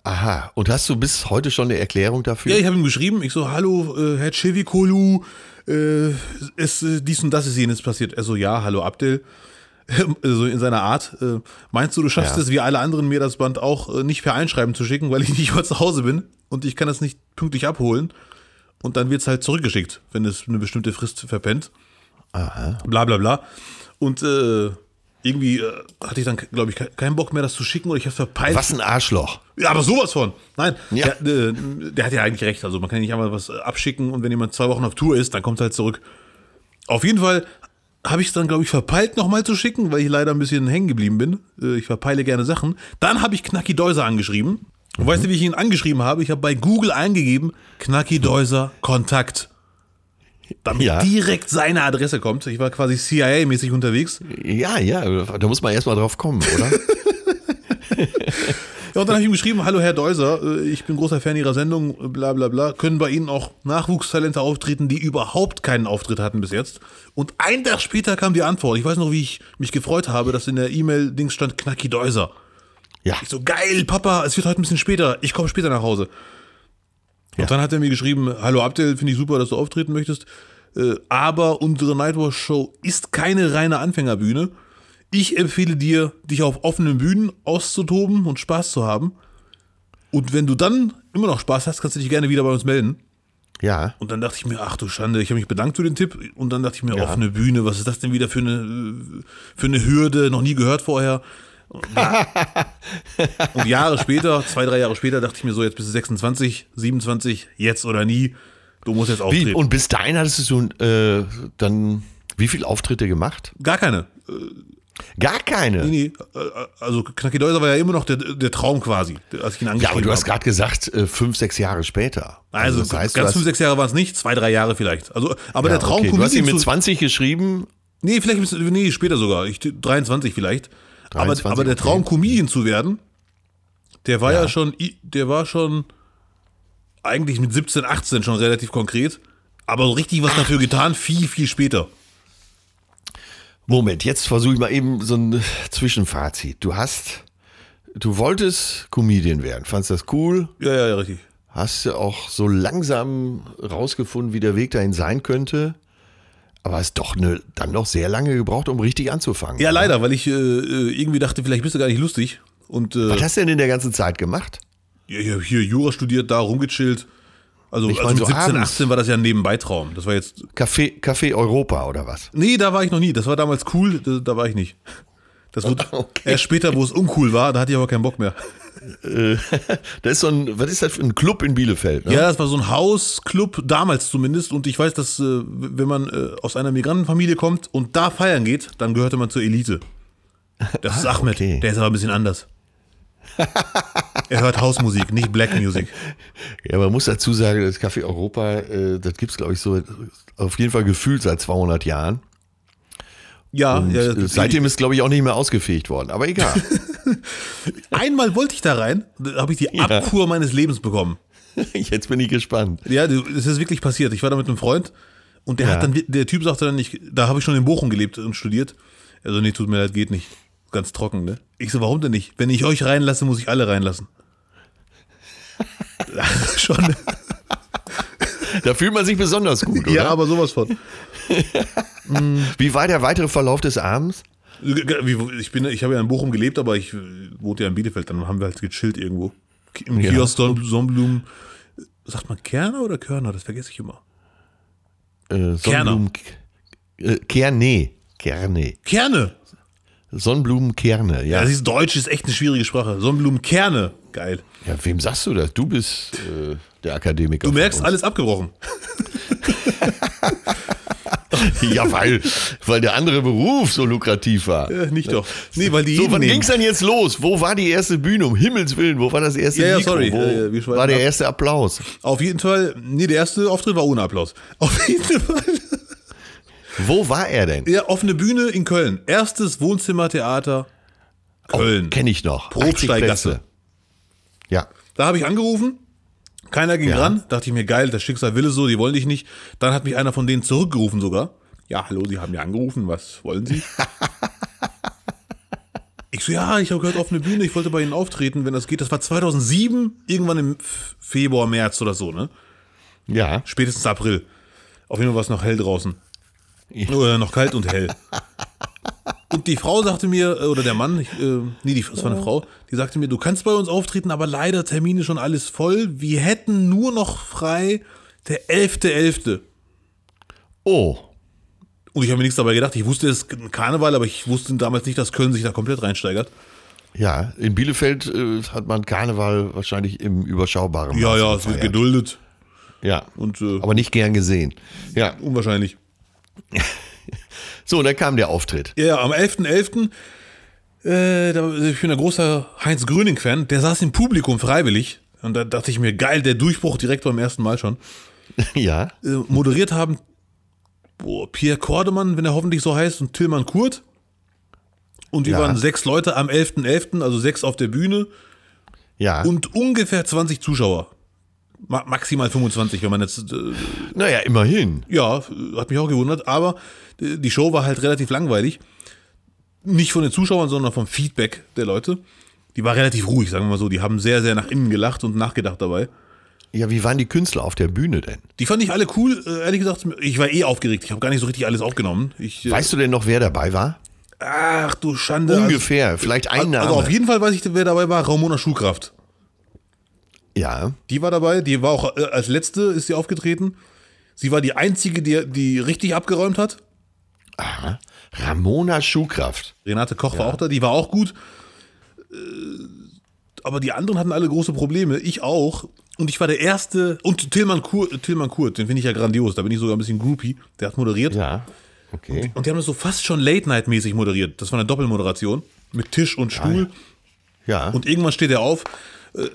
Aha. Und hast du bis heute schon eine Erklärung dafür? Ja, ich habe ihm geschrieben, ich so, hallo, äh, Herr Cevikolu, äh, ist äh, dies und das ist jenes passiert. Er so, ja, hallo Abdel. So in seiner Art. Äh, meinst du, du schaffst Ja. es wie alle anderen mir das Band auch äh, nicht per Einschreiben zu schicken, weil ich nicht mal zu Hause bin und ich kann das nicht pünktlich abholen und dann wird es halt zurückgeschickt, wenn es eine bestimmte Frist verpennt. Bla bla bla. Und äh, irgendwie äh, hatte ich dann, glaube ich, ke- keinen Bock mehr, das zu schicken oder ich habe verpeilt. Was ein Arschloch. Ja, aber sowas von. Nein, Ja. der, äh, der hat ja eigentlich recht. Also man kann nicht einmal was äh, abschicken und wenn jemand zwei Wochen auf Tour ist, dann kommt er halt zurück. Auf jeden Fall habe ich es dann, glaube ich, verpeilt nochmal zu schicken, weil ich leider ein bisschen hängen geblieben bin. Äh, Ich verpeile gerne Sachen. Dann habe ich Knacki Deuser angeschrieben. Und weißt du, wie ich ihn angeschrieben habe? Ich habe bei Google eingegeben, Knacki Deuser Kontakt. Damit Ja. direkt seine Adresse kommt. Ich war quasi CIA-mäßig unterwegs. Ja, ja. Da muss man erstmal drauf kommen, oder? Ja, und dann habe ich ihm geschrieben, hallo Herr Deuser, äh, ich bin großer Fan Ihrer Sendung, äh, bla bla bla. Können bei Ihnen auch Nachwuchstalente auftreten, die überhaupt keinen Auftritt hatten bis jetzt? Und ein Tag später kam die Antwort. Ich weiß noch, wie ich mich gefreut habe, dass in der E-Mail-Dings stand Knacki Deuser. ja. Ich so, geil, Papa, es wird heute ein bisschen später. Ich komme später nach Hause. Ja. Und dann hat er mir geschrieben, hallo Abdel, finde ich super, dass du auftreten möchtest. Äh, aber unsere Nightwatch-Show ist keine reine Anfängerbühne. Ich empfehle dir, dich auf offenen Bühnen auszutoben und Spaß zu haben. Und wenn du dann immer noch Spaß hast, kannst du dich gerne wieder bei uns melden. Ja. Und dann dachte ich mir, ach du Schande, ich habe mich bedankt für den Tipp. Und dann dachte ich mir, Ja. offene Bühne, was ist das denn wieder für eine, für eine Hürde, noch nie gehört vorher. Und, Jahre später, zwei, drei Jahre später, dachte ich mir so, jetzt bist du 26, 27, jetzt oder nie. Du musst jetzt Wie, auftreten. und bis dahin hattest du äh, dann wie viele Auftritte gemacht? Gar keine. Gar keine. Nee, äh, also Knacki Deuser war ja immer noch der, der Traum quasi, als ich ihn Ja, angeschrieben aber du hast gerade gesagt, äh, fünf, sechs Jahre später. Also, das heißt, ganz fünf, sechs Jahre waren es nicht, zwei, drei Jahre vielleicht. Also, aber ja, der Traum okay. Du hast ihn mit zu- 20 geschrieben. Nee, vielleicht nee, später sogar. Ich, 23 vielleicht. 23, aber, aber der. Traum, Comedian zu werden, der war ja, Ja. schon, der war schon eigentlich mit 17, 18 schon relativ konkret. Aber so richtig was dafür getan, viel, viel später. Moment, jetzt versuche ich mal eben so ein Zwischenfazit. Du hast, du wolltest Comedian werden, fandst das cool, Ja, ja, ja, richtig. hast du auch so langsam rausgefunden, wie der Weg dahin sein könnte, aber hast doch eine, dann noch sehr lange gebraucht, um richtig anzufangen. Ja, leider, weil ich äh, äh, irgendwie dachte, vielleicht bist du gar nicht lustig. Und äh, Was hast du denn in der ganzen Zeit gemacht? ja, ich habe hier Jura studiert, da rumgechillt. Also, Ich also mein, mit so 17, abends. 18 war das ja ein Nebenbeitraum. Das war jetzt. Café, Café Europa oder was? Nee, da war ich noch nie. Das war damals cool, da, da war ich nicht. Das wurde Okay. erst später, wo es uncool war, da hatte ich aber keinen Bock mehr. Da ist so ein, was ist das für ein Club in Bielefeld? Ne? Ja, das war so ein Hausclub, damals zumindest. Und ich weiß, dass, äh, wenn man äh, aus einer Migrantenfamilie kommt und da feiern geht, dann gehörte man zur Elite. Das ist Ahmed. okay. Der ist aber ein bisschen anders. er hört Hausmusik, nicht Black Music. Ja, man muss dazu sagen, das Café Europa, äh, das gibt es, glaube ich, so auf jeden Fall gefühlt seit 200 Jahren. Ja, ja seitdem ist, glaube ich, auch nicht mehr ausgefegt worden. Aber egal. einmal wollte ich da rein, da habe ich die Abfuhr meines Lebens bekommen. Jetzt bin ich gespannt. Ja, es ist wirklich passiert. Ich war da mit einem Freund und der Ja. hat dann, der Typ sagte dann, ich, da habe ich schon in Bochum gelebt und studiert. Also, nee, tut mir leid, geht nicht. Ganz trocken, ne? Ich so, warum denn nicht? Wenn ich euch reinlasse, muss ich alle reinlassen. schon. Da fühlt man sich besonders gut, oder? Ja, aber sowas von. Wie war der weitere Verlauf des Abends? Ich, bin, ich habe ja in Bochum gelebt, aber ich wohnte ja in Bielefeld. Dann haben wir halt gechillt irgendwo. Im Ja. Kiosk Son- Sonnenblumen. Sagt man Kerner oder Körner? Das vergesse ich immer. Äh, Sonnenblumen, äh, Kerne. Kerne. Kerne. Sonnenblumenkerne, ja. Ja, das ist Deutsch, ist echt eine schwierige Sprache. Sonnenblumenkerne. Geil. ja. Wem sagst du das? Du bist äh, der Akademiker. Du merkst, alles abgebrochen. Ja, weil, weil der andere Beruf so lukrativ war. Äh, nicht doch. Nee, weil die So, wann nehmen. ging's denn jetzt los? Wo war die erste Bühne? Um Himmels Willen, wo war das erste Ja, ja, Mikro? sorry, Wo war der ab. erste Applaus? Auf jeden Fall, nee, der erste Auftritt war ohne Applaus. Auf jeden Fall. Wo war er denn? Ja, offene Bühne in Köln. Erstes Wohnzimmertheater Köln. Oh, Kenne ich noch. 80 Probsteigasse. Ja. Da habe ich angerufen. Keiner ging Ja. ran. Dachte ich mir, geil, das Schicksal will es so, die wollen dich nicht. Dann hat mich einer von denen zurückgerufen sogar. Ja, hallo, Sie haben ja angerufen, was wollen Sie? ich so, ja, ich habe gehört offene Bühne, ich wollte bei Ihnen auftreten, wenn das geht. Das war 2007, irgendwann im Februar, März oder so, ne? Ja. Spätestens April. Auf jeden Fall war es noch hell draußen. Oder noch kalt und hell. Und die Frau sagte mir, äh, oder der Mann, ich, äh, nee, die, es war eine Frau, die sagte mir, du kannst bei uns auftreten, aber leider Termine schon alles voll. Wir hätten nur noch frei der 11.11. Oh. Und ich habe mir nichts dabei gedacht. Ich wusste, es ist ein Karneval, aber ich wusste damals nicht, dass Köln sich da komplett reinsteigert. Ja, in Bielefeld äh, hat man Karneval wahrscheinlich im überschaubaren Ja, Maße ja, es wird geduldet Ja, und äh, aber nicht gern gesehen. Ja, unwahrscheinlich. so, und dann kam der Auftritt. Ja, am 11.11. Äh, da, ich bin ein großer Heinz Gröning-Fan. Der saß im Publikum freiwillig. Und da dachte ich mir, geil, der Durchbruch direkt beim ersten Mal schon. Ja, Äh, moderiert haben boah, Pierre Kordemann, wenn er hoffentlich so heißt, und Tillmann Kurt. Und wir Ja. waren sechs Leute am 11.11., also sechs auf der Bühne ja. und ungefähr 20 Zuschauer. Ma maximal 25, wenn man jetzt. Äh, naja, immerhin. ja, hat mich auch gewundert, aber äh, die Show war halt relativ langweilig. Nicht von den Zuschauern, sondern vom Feedback der Leute. Die war relativ ruhig, sagen wir mal so. Die haben sehr, sehr nach innen gelacht und nachgedacht dabei. Ja, wie waren die Künstler auf der Bühne denn? Die fand ich alle cool, äh, ehrlich gesagt. Ich war eh aufgeregt. Ich habe gar nicht so richtig alles aufgenommen. Ich, äh, Weißt du denn noch, wer dabei war? ach du Schande. Ungefähr, vielleicht ein Also, Name. also auf jeden Fall weiß ich, wer dabei war. Ramona Schuhkraft. ja, Die war dabei. Die war auch äh, als letzte ist sie aufgetreten. Sie war die einzige, die, die richtig abgeräumt hat. aha. Ramona Schuhkraft. Renate Koch war auch da, die war auch gut. Aber die anderen hatten alle große Probleme. Ich auch. Und ich war der Erste. Und Tillmann Kurt, Tillmann Kurt den finde ich ja grandios. Da bin ich sogar ein bisschen groupie. Der hat moderiert. Ja, okay. Und die haben das so fast schon Late-Night-mäßig moderiert. Das war eine Doppelmoderation. Mit Tisch und Stuhl. Ja, Und irgendwann steht er auf. Äh,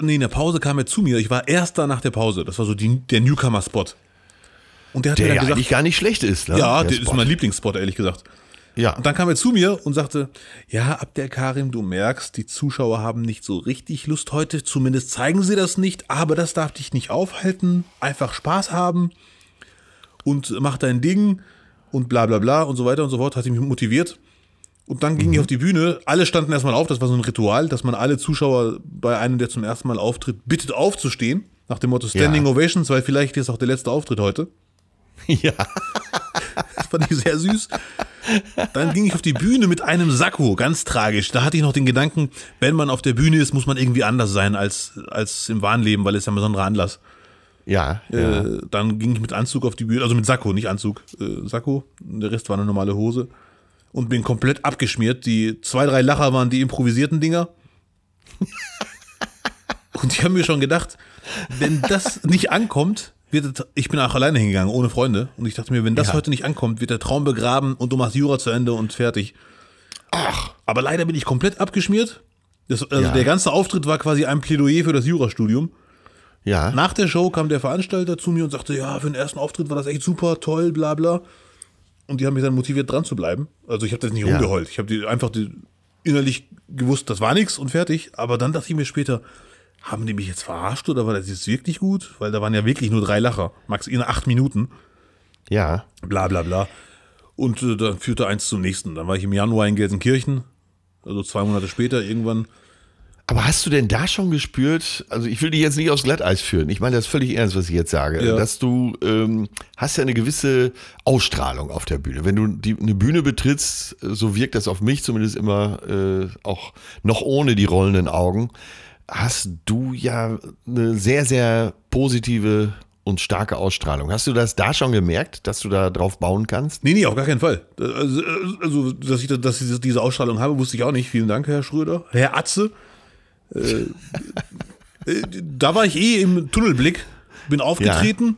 nee, in der Pause kam er zu mir. Ich war Erster nach der Pause. Das war so die, der Newcomer-Spot. Und der hat der mir ja dann gesagt, eigentlich gar nicht schlecht ist. Ne? ja, der der ist mein Lieblingsspot, ehrlich gesagt. Ja, Und dann kam er zu mir und sagte, ja, Abdel Karim, du merkst, die Zuschauer haben nicht so richtig Lust heute, zumindest zeigen sie das nicht, aber das darf dich nicht aufhalten, einfach Spaß haben und mach dein Ding und bla bla bla und so weiter und so fort, hat mich motiviert. Und dann ging ich auf die Bühne, alle standen erstmal auf, das war so ein Ritual, dass man alle Zuschauer bei einem, der zum ersten Mal auftritt, bittet aufzustehen, nach dem Motto Standing Ja. Ovations, weil vielleicht ist auch der letzte Auftritt heute. ja. Das fand ich sehr süß. Dann ging ich auf die Bühne mit einem Sakko, ganz tragisch. Da hatte ich noch den Gedanken, wenn man auf der Bühne ist, muss man irgendwie anders sein als, als im wahren Leben, weil es ja ein besonderer Anlass. Ja, ja. Äh, dann ging ich mit Anzug auf die Bühne, also mit Sakko, nicht Anzug, äh, Sakko. Der Rest war eine normale Hose. Und bin komplett abgeschmiert. Die zwei, drei Lacher waren die improvisierten Dinger. Und ich habe mir schon gedacht, wenn das nicht ankommt, wird ich bin auch alleine hingegangen, ohne Freunde. Und ich dachte mir, wenn das Ja. heute nicht ankommt, wird der Traum begraben und du machst Jura zu Ende und fertig. Ach, Aber leider bin ich komplett abgeschmiert. Das, also Ja. Der ganze Auftritt war quasi ein Plädoyer für das Jurastudium. ja. Nach der Show kam der Veranstalter zu mir und sagte, ja, für den ersten Auftritt war das echt super, toll, bla bla. Und die haben mich dann motiviert, dran zu bleiben. Also ich habe das nicht Ja. rumgeheult. Ich habe die einfach die, innerlich gewusst, das war nichts und fertig. Aber dann dachte ich mir später, haben die mich jetzt verarscht oder war das jetzt wirklich gut? Weil da waren ja wirklich nur drei Lacher. Max in acht Minuten. ja. Bla bla bla. Und äh, dann führte eins zum nächsten. Dann war ich im Januar in Gelsenkirchen. Also zwei Monate später irgendwann. Aber hast du denn da schon gespürt, also ich will dich jetzt nicht aufs Glatteis führen, ich meine das völlig ernst, was ich jetzt sage, Ja. dass du ähm, hast ja eine gewisse Ausstrahlung auf der Bühne. Wenn du die, eine Bühne betrittst, äh, so wirkt das auf mich zumindest immer äh, auch noch ohne die rollenden Augen, hast du ja eine sehr, sehr positive und starke Ausstrahlung. Hast du das da schon gemerkt, dass du da drauf bauen kannst? Nee, nee, auf gar keinen Fall. Also, also dass ich da- dass ich diese Ausstrahlung habe, wusste ich auch nicht. Vielen Dank, Herr Schröder. Herr Atze. Äh, äh, da war ich eh im Tunnelblick, bin aufgetreten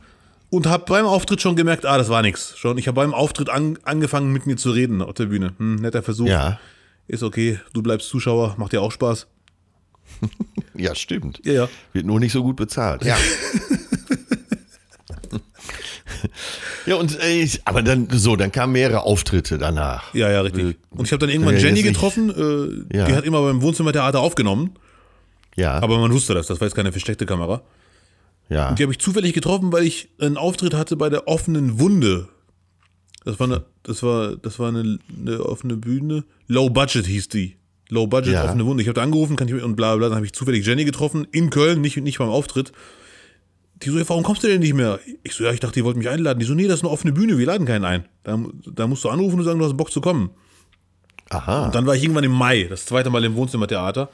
Und habe beim Auftritt schon gemerkt, ah, das war nix. Schon, ich habe beim Auftritt an, angefangen, mit mir zu reden auf der Bühne. Hm, netter Versuch. Ja. Ist okay, du bleibst Zuschauer, macht dir auch Spaß. Ja, stimmt. Ja, ja. Wird nur nicht so gut bezahlt. Ja. ja, und äh, aber dann so, dann kamen mehrere Auftritte danach. Ja, ja, richtig. Äh, Und ich habe dann irgendwann ja, Jenny getroffen, äh, Ja. die hat immer beim Wohnzimmertheater aufgenommen, Ja, aber man wusste das, das war jetzt keine versteckte Kamera. ja. Die habe ich zufällig getroffen, weil ich einen Auftritt hatte bei der offenen Wunde. Das war eine, das war, das war eine, eine offene Bühne. Low Budget hieß die. Low Budget Ja. offene Wunde. Ich habe da angerufen, kann ich und bla bla. Dann habe ich zufällig Jenny getroffen in Köln, nicht, nicht beim Auftritt. Die so, ja, warum kommst du denn nicht mehr? Ich so, ja, ich dachte, ihr wollt mich einladen. Die so, nee, das ist eine offene Bühne, wir laden keinen ein. Da, da musst du anrufen und sagen, du hast Bock zu kommen. Aha. Und dann war ich irgendwann im Mai, das zweite Mal im Wohnzimmertheater.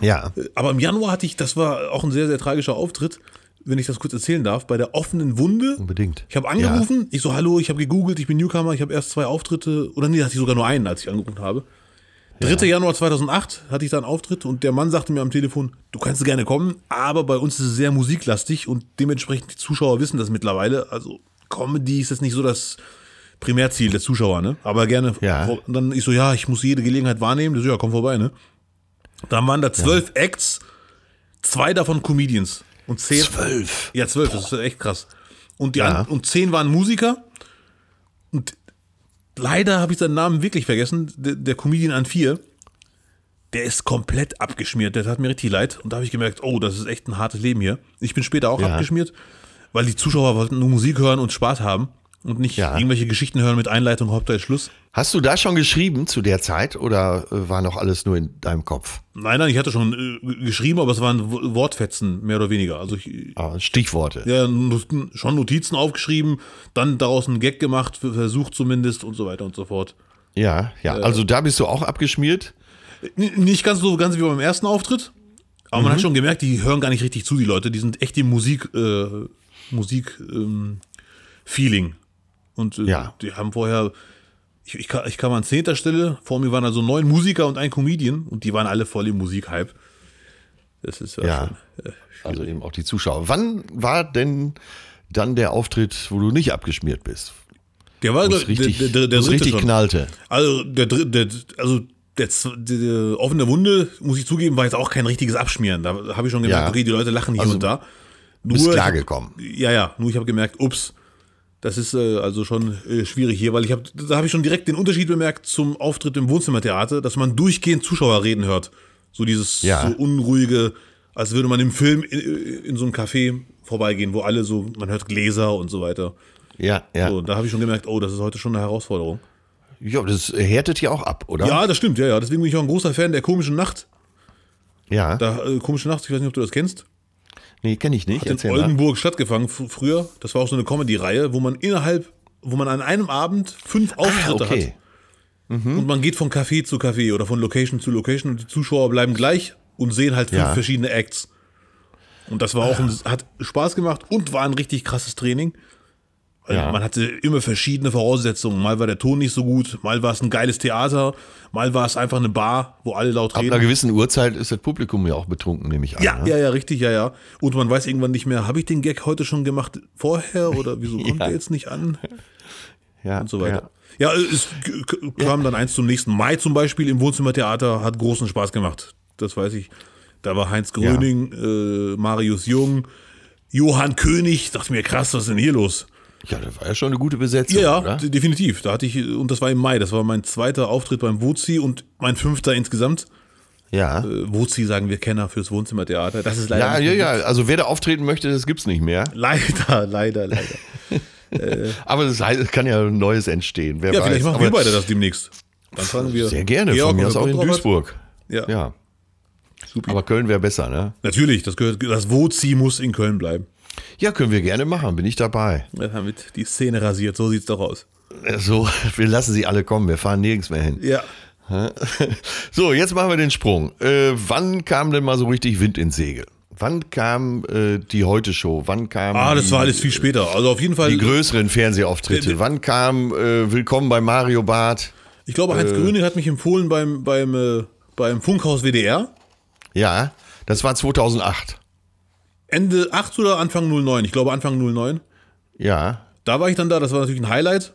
Ja. Aber im Januar hatte ich, das war auch ein sehr, sehr tragischer Auftritt, wenn ich das kurz erzählen darf, bei der offenen Wunde. Unbedingt. Ich habe angerufen, ich so, hallo, ich habe gegoogelt, ich bin Newcomer, ich habe erst zwei Auftritte, oder nee, hatte ich sogar nur einen, als ich angerufen habe. 3. Januar 2008 hatte ich da einen Auftritt und der Mann sagte mir am Telefon, du kannst gerne kommen, aber bei uns ist es sehr musiklastig und dementsprechend die Zuschauer wissen das mittlerweile. Also Comedy ist jetzt nicht so das Primärziel der Zuschauer, ne? Aber gerne. Ja. Und dann ich so, ja, ich muss jede Gelegenheit wahrnehmen. Der so, ja, komm vorbei, ne? Dann waren da zwölf Acts, zwei davon Comedians. Und zehn. Zwölf. Ja, zwölf, das ist echt krass. Und, die Ja. und zehn waren Musiker. Leider habe ich seinen Namen wirklich vergessen. Der, der Comedian an vier, der ist komplett abgeschmiert. Der tat mir richtig leid. Und da habe ich gemerkt, oh, das ist echt ein hartes Leben hier. Ich bin später auch Ja. abgeschmiert, weil die Zuschauer wollten nur Musik hören und Spaß haben. Und nicht Ja. irgendwelche Geschichten hören mit Einleitung, Hauptteil, Schluss. Hast du da schon geschrieben zu der Zeit oder äh, war noch alles nur in deinem Kopf? Nein, nein, ich hatte schon äh, geschrieben, aber es waren Wortfetzen, mehr oder weniger. Also ich, Ah, Stichworte. ja, schon Notizen aufgeschrieben, dann daraus einen Gag gemacht, versucht zumindest und so weiter und so fort. Ja, ja. Also da bist du auch abgeschmiert. Nicht ganz so ganz wie beim ersten Auftritt, aber Mhm. man hat schon gemerkt, die hören gar nicht richtig zu, die Leute. Die sind echt im Musik, äh, Musik ähm, Feeling. Und äh, Ja. die haben vorher, ich, ich, kam, ich kam an zehnter Stelle, vor mir waren also neun Musiker und ein Comedian und die waren alle voll im Musikhype. Das ist ja, schon. Äh, Also eben auch die Zuschauer. Wann war denn dann der Auftritt, wo du nicht abgeschmiert bist? der war es richtig, der, der, der richtig schon. knallte. Also der, der also der, der, der offene Wunde, muss ich zugeben, war jetzt auch kein richtiges Abschmieren. Da habe ich schon gemerkt, Ja. okay, die Leute lachen hier Also, und da. Nur Bist ich- klargekommen. Ja, ja, nur ich habe gemerkt, ups, das ist äh, also schon äh, schwierig hier, weil ich habe, da habe ich schon direkt den Unterschied bemerkt zum Auftritt im Wohnzimmertheater, dass man durchgehend Zuschauer reden hört. So dieses Ja. so unruhige, als würde man im Film in, in so einem Café vorbeigehen, wo alle so, man hört Gläser und so weiter. Ja, ja. So, da habe ich schon gemerkt, oh, das ist heute schon eine Herausforderung. Ja, das härtet ja auch ab, oder? Ja, das stimmt, ja, ja. Deswegen bin ich auch ein großer Fan der komischen Nacht. Ja. Da, äh, komische Nacht, ich weiß nicht, ob du das kennst. Nee, kenne ich nicht. in Erzähl mal. Oldenburg stattgefangen fr- früher. Das war auch so eine Comedy-Reihe, wo man innerhalb, wo man an einem Abend fünf Auftritte Ah, okay. hat. Und man geht von Café zu Café oder von Location zu Location und die Zuschauer bleiben gleich und sehen halt fünf Ja. verschiedene Acts. Und das war auch ein, hat Spaß gemacht und war ein richtig krasses Training. Ja. Man hatte immer verschiedene Voraussetzungen. Mal war der Ton nicht so gut, mal war es ein geiles Theater, mal war es einfach eine Bar, wo alle laut Ab reden. einer gewissen Uhrzeit ist das Publikum ja auch betrunken, nehme ich an. Ja, ne? ja, ja, richtig, ja, ja. Und man weiß irgendwann nicht mehr, habe ich den Gag heute schon gemacht vorher oder wieso kommt Ja. der jetzt nicht an ja und so weiter. Ja, es k- k- kam dann eins zum nächsten. Mai zum Beispiel im Wohnzimmertheater hat großen Spaß gemacht. Das weiß ich. Da war Heinz Gröning, äh, Marius Jung, Johann König. Dachte mir, krass, was ist denn hier los? Ja, das war ja schon eine gute Besetzung, Ja, ja, definitiv. Da hatte ich, und das war im Mai, das war mein zweiter Auftritt beim Wozi und mein fünfter insgesamt. Ja. Äh, Wozi sagen wir Kenner fürs Wohnzimmertheater. Das ist leider Ja, ja, ja. Also wer da auftreten möchte, das gibt's nicht mehr. Leider, leider, leider. Aber es es kann ja Neues entstehen. Wer Ja, weiß. vielleicht machen Aber wir beide das demnächst. Dann fragen wir. Sehr gerne. Georg, Von mir aus auch in. Duisburg. Ja, Ja. super. Aber Köln wäre besser, ne? Natürlich, das gehört, das Wozi muss in Köln bleiben. Ja, können wir gerne machen. Bin ich dabei. Ja, damit die Szene rasiert, so sieht's doch aus. So, wir lassen sie alle kommen. Wir fahren nirgends mehr hin. Ja. So, jetzt machen wir den Sprung. Äh, wann kam denn mal so richtig Wind ins Segel? Wann kam äh, die Heute-Show? Wann kam Ah, das die, war alles viel später. Also auf jeden Fall. die größeren Fernsehauftritte? Äh, Wann kam äh, Willkommen bei Mario Barth? Ich glaube, Heinz Gröning hat mich empfohlen beim, beim, äh, beim Funkhaus WDR. Ja, das war 2008. Ende 8 oder Anfang 09? Ich glaube Anfang 09. Ja. Da war ich dann da, das war natürlich ein Highlight.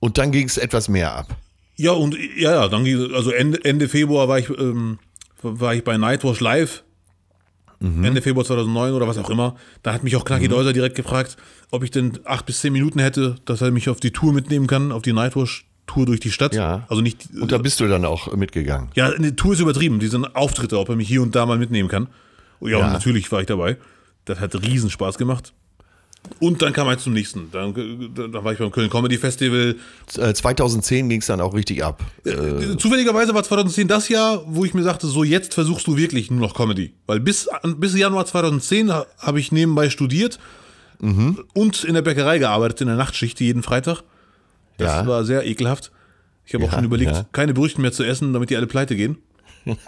Und dann ging es etwas mehr ab. Ja, und ja, ja, dann ging, also Ende, Ende Februar war ich, ähm, war ich bei Nightwatch Live. Ende Februar 2009 oder was auch immer. Da hat mich auch Knacki Deuser direkt gefragt, ob ich denn acht bis zehn Minuten hätte, dass er mich auf die Tour mitnehmen kann, auf die Nightwatch-Tour durch die Stadt. Ja. Also nicht. Und da bist du dann auch mitgegangen. Ja, eine Tour ist übertrieben. Die sind Auftritte, ob er mich hier und da mal mitnehmen kann. Ja, Ja. und natürlich war ich dabei. Das hat riesen Spaß gemacht. Und dann kam halt zum nächsten. Dann, dann war ich beim Köln Comedy Festival. Äh, 2010 ging es dann auch richtig ab. Äh, Zufälligerweise war 2010 das Jahr, wo ich mir sagte, so jetzt versuchst du wirklich nur noch Comedy. Weil bis, bis Januar 2010 ha- habe ich nebenbei studiert und in der Bäckerei gearbeitet, in der Nachtschicht jeden Freitag. Das Ja. war sehr ekelhaft. Ich habe auch Ja, schon überlegt, ja. keine Brötchen mehr zu essen, damit die alle pleite gehen.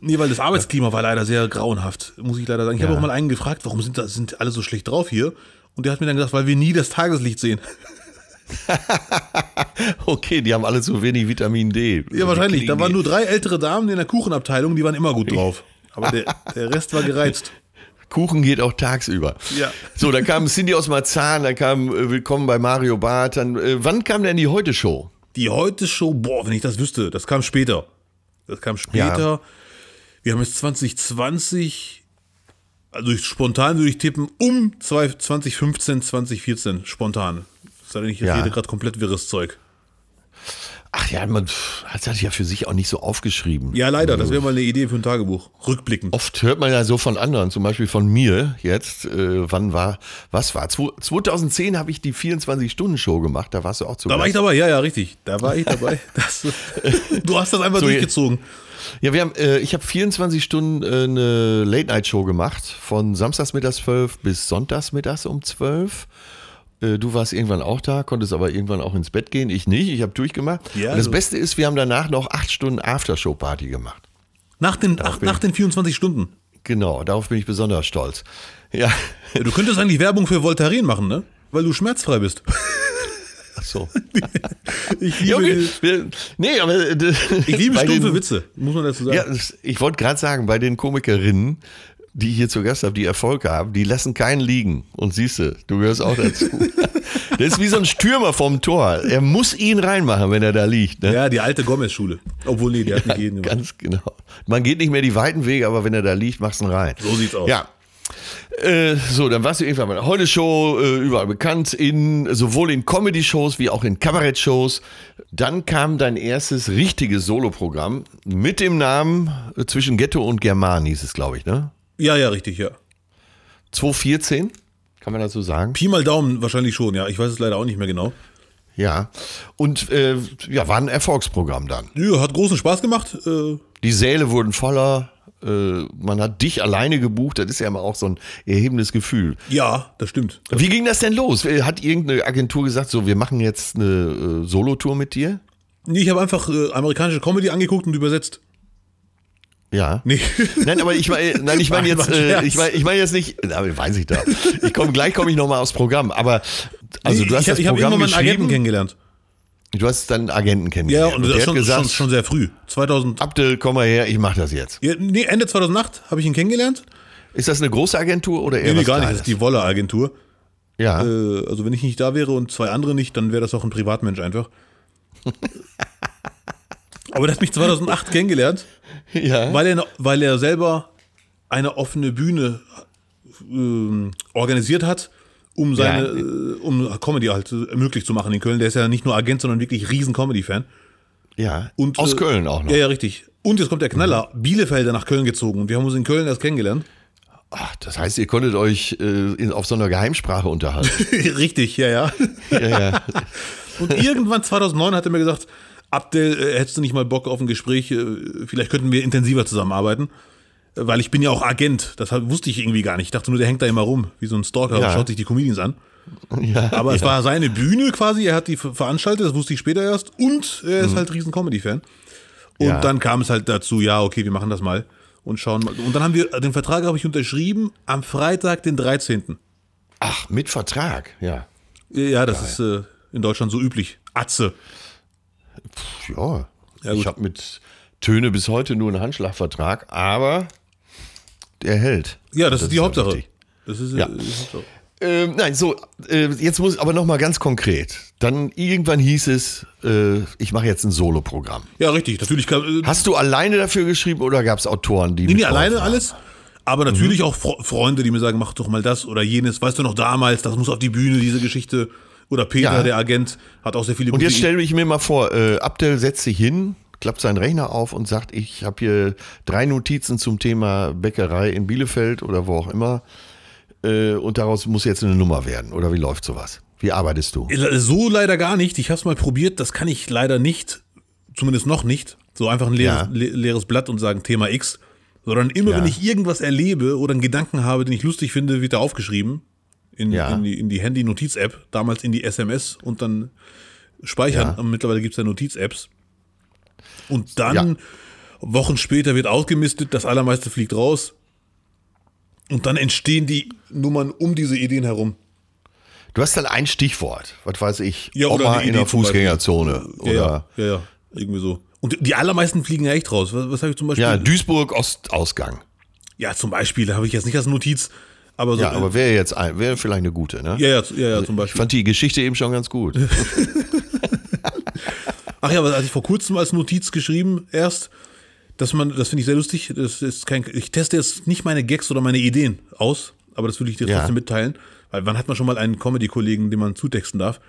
Nee, weil das Arbeitsklima war leider sehr grauenhaft, muss ich leider sagen. Ich habe Ja. auch mal einen gefragt, warum sind, da, sind alle so schlecht drauf hier? Und der hat mir dann gesagt, weil wir nie das Tageslicht sehen. Okay, die haben alle zu wenig Vitamin D. Ja, wahrscheinlich. Da waren nur drei ältere Damen in der Kuchenabteilung, die waren immer gut drauf. Aber der, der Rest war gereizt. Kuchen geht auch tagsüber. Ja. So, dann kam Cindy aus Marzahn, dann kam äh, Willkommen bei Mario Barth. Dann, äh, wann kam denn die Heute-Show? Die Heute-Show, boah, wenn ich das wüsste, das kam später. Das kam später. Wir haben jetzt 2020, also ich, spontan würde ich tippen, um zwei- 2015, 2014, spontan. Sei denn, ich Ja. rede gerade komplett wirres Zeug. Ach ja, man hat das ja für sich auch nicht so aufgeschrieben. Ja, leider, das wäre mal eine Idee für ein Tagebuch. Rückblickend. Oft hört man ja so von anderen, zum Beispiel von mir jetzt, äh, wann war, was war? Zwo- 2010 habe ich die 24-Stunden-Show gemacht, da warst du auch zu Da war ich dabei, ja, ja, richtig. Da war ich dabei. Das, du hast das einfach So, durchgezogen. Ja, wir haben, äh, ich habe 24 Stunden äh, eine Late-Night-Show gemacht, von samstags mittags 12 bis sonntags mittags um 12. Äh, Du warst irgendwann auch da, konntest aber irgendwann auch ins Bett gehen. Ich nicht, ich habe durchgemacht. Ja, Und das so. Beste ist, wir haben danach noch acht Stunden Aftershow-Party gemacht. Nach den, ach, nach den 24 Stunden. Genau, darauf bin ich besonders stolz. Ja, Ja, du könntest eigentlich Werbung für Voltaren machen, ne? Weil du schmerzfrei bist. ach so. Ich liebe. Wir- Nee, aber äh, ich liebe stumpfe den- Witze, muss man dazu sagen. Ja, ich wollte gerade sagen, bei den Komikerinnen, die ich hier zu Gast habe, die Erfolg haben, die lassen keinen liegen. Und siehst du, du gehörst auch dazu. Der ist wie so ein Stürmer vom Tor. Er muss ihn reinmachen, wenn er da liegt. Ne? Ja, die alte Gomez-Schule. Obwohl, nee, die hat nicht jeden gemacht. Ganz genau. Man geht nicht mehr die weiten Wege, aber wenn er da liegt, machst du ihn rein. So sieht's aus. Ja. Äh, so, dann warst du irgendwann bei der Heute-Show äh, überall bekannt, in, sowohl in Comedy-Shows wie auch in Kabarett-Shows. Dann kam dein erstes richtiges Soloprogramm mit dem Namen äh, Zwischen Ghetto und German, hieß es, glaube ich, ne? Ja, ja, richtig, ja. 2014, kann man dazu sagen? Pi mal Daumen wahrscheinlich schon, ja. Ich weiß es leider auch nicht mehr genau. Ja. Und äh, ja, war ein Erfolgsprogramm dann. Ja, hat großen Spaß gemacht. Äh, Die Säle wurden voller. Äh, man hat dich alleine gebucht. Das ist ja immer auch so ein erhebendes Gefühl. ja, das stimmt. Wie ging das denn los? Äh, Hat irgendeine Agentur gesagt, so, wir machen jetzt eine äh, Solotour mit dir? Nee, ich habe einfach amerikanische Comedy angeguckt und übersetzt. Ja. Nee. Nein, aber ich meine, nein, ich meine jetzt, äh, ich meine, ich meine jetzt nicht, aber weiß ich da. Ich komme gleich komme ich noch mal aufs Programm, aber also Nee, du hast ich das ich Programm irgendwann meinen Agenten geschrieben, kennengelernt. du hast dann einen Agenten Ja, kennengelernt und der das schon, gesagt, schon, schon sehr früh. 2000. Abdel, komm mal her, ich mache das jetzt. Ja, nee, Ende 2008 habe ich ihn kennengelernt. Ist das eine große Agentur oder eher Nee, nee, gar nicht. Das ist die Wolle-Agentur. ja. Äh, also wenn ich nicht da wäre und zwei andere nicht, dann wäre das auch ein Privatmensch einfach. Aber der hat mich 2008 kennengelernt, ja. weil er, weil er selber eine offene Bühne ähm, organisiert hat, um seine, Ja. äh, um Comedy halt äh, möglich zu machen in Köln. Der ist ja nicht nur Agent, sondern wirklich riesen Comedy-Fan. ja. Und, Aus äh, Köln auch noch. Ja, ja, richtig. Und jetzt kommt der Knaller. Bielefelder nach Köln gezogen. Und wir haben uns in Köln erst kennengelernt. Ach, das heißt, ihr konntet euch äh, in, auf so einer Geheimsprache unterhalten. richtig, ja, ja. ja, ja. Und irgendwann 2009 hat er mir gesagt, Abdel, äh, hättest du nicht mal Bock auf ein Gespräch? Äh, Vielleicht könnten wir intensiver zusammenarbeiten. Äh, Weil ich bin ja auch Agent. Das wusste ich irgendwie gar nicht. Ich dachte nur, der hängt da immer rum, wie so ein Stalker Ja. und schaut sich die Comedians an. ja. Aber es war seine Bühne quasi. Er hat die ver- veranstaltet, das wusste ich später erst. Und er ist halt riesen Comedy-Fan. Und Ja. dann kam es halt dazu, ja, okay, wir machen das mal und schauen mal. Und dann haben wir, den Vertrag habe ich unterschrieben am Freitag, den 13. Ach, mit Vertrag, ja. Ja, das ist äh, in Deutschland so üblich. Atze. Ja. Ja, ich habe mit Töne bis heute nur einen Handschlagvertrag, aber der hält. Ja, das, ist die Hauptsache. richtig. das ist, Ja. die Hauptsache. Ähm, nein, so, äh, jetzt muss aber nochmal ganz konkret. Dann irgendwann hieß es, äh, ich mache jetzt ein Soloprogramm. Ja, richtig. Natürlich kann, äh, Hast du alleine dafür geschrieben oder gab es Autoren, die. Nee, nee, alleine waren? alles. Aber natürlich auch Fre Freunde, die mir sagen, mach doch mal das oder jenes. Weißt du noch damals, das muss auf die Bühne, diese Geschichte. Oder Peter, Ja. der Agent, hat auch sehr viele Und jetzt stelle ich mir mal vor, äh, Abdel setzt sich hin, klappt seinen Rechner auf und sagt, ich habe hier drei Notizen zum Thema Bäckerei in Bielefeld oder wo auch immer. Äh, und daraus muss jetzt eine Nummer werden. Oder wie läuft sowas? Wie arbeitest du? Ideen. So leider gar nicht. Ich habe es mal probiert, das kann ich leider nicht. Zumindest noch nicht. So einfach ein leeres, Ja. le leeres Blatt und sagen Thema X. Sondern immer, Ja. wenn ich irgendwas erlebe oder einen Gedanken habe, den ich lustig finde, wird er aufgeschrieben. In, Ja. in die, in die Handy-Notiz-App. Damals in die SMS und dann speichern. Ja. Und mittlerweile gibt es ja Notiz-Apps. Und dann Ja. Wochen später wird ausgemistet, das allermeiste fliegt raus. Und dann entstehen die Nummern um diese Ideen herum. Du hast dann ein Stichwort. Was weiß ich? Ja, oder Oma in der. Fußgängerzone. Ja, Oder ja, ja, ja, irgendwie so. Und die allermeisten fliegen ja echt raus. Was, was habe ich zum Beispiel? ja, Duisburg Ostausgang. Ja, zum Beispiel, da habe ich jetzt nicht als Notiz, aber so. Ja, aber wäre jetzt ein, wäre vielleicht eine gute, ne? ja, ja, ja, ja, zum Ich Beispiel. fand die Geschichte eben schon ganz gut. Ach ja, aber als ich vor kurzem als Notiz geschrieben erst, dass man, das finde ich sehr lustig. Das ist kein, ich teste jetzt nicht meine Gags oder meine Ideen aus, aber das will ich dir Ja. trotzdem mitteilen. Weil wann hat man schon mal einen Comedy-Kollegen, den man zutexten darf?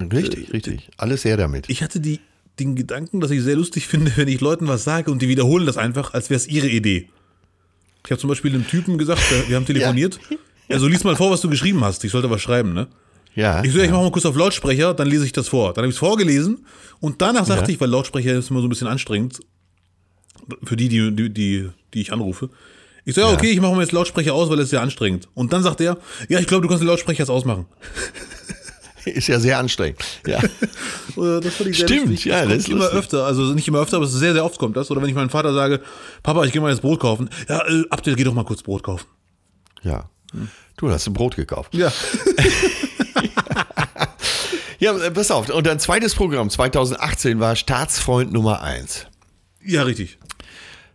Richtig, richtig. Alles her damit. Ich hatte die, den Gedanken, dass ich sehr lustig finde, wenn ich Leuten was sage und die wiederholen das einfach, als wäre es ihre Idee. Ich habe zum Beispiel einem Typen gesagt, wir haben telefoniert. Ja. so lies mal vor, was du geschrieben hast. Ich sollte was schreiben, ne? Ja. Ich so, ja, ich mache mal kurz auf Lautsprecher, dann lese ich das vor. Dann habe ich es vorgelesen und danach sagte Ja. ich, weil Lautsprecher ist immer so ein bisschen anstrengend, für die, die, die, die, die ich anrufe. Ich so, ja, okay, ich mache mal jetzt Lautsprecher aus, weil es ist ja anstrengend. Und dann sagt er, ja, ich glaube, du kannst den Lautsprecher jetzt ausmachen. Ist ja sehr anstrengend. Ja. Das fand ich sehr Stimmt, lustig. ja, das das ist immer lustig. öfter. Also nicht immer öfter, aber sehr, sehr oft kommt das. Oder wenn ich meinem Vater sage, Papa, ich gehe mal jetzt Brot kaufen. Ja, äh, Abdel, geh doch mal kurz Brot kaufen. ja. Du hast ein Brot gekauft. Ja. Ja, pass auf. Und dein zweites Programm 2018 war Staatsfreund Nummer 1. Ja, richtig.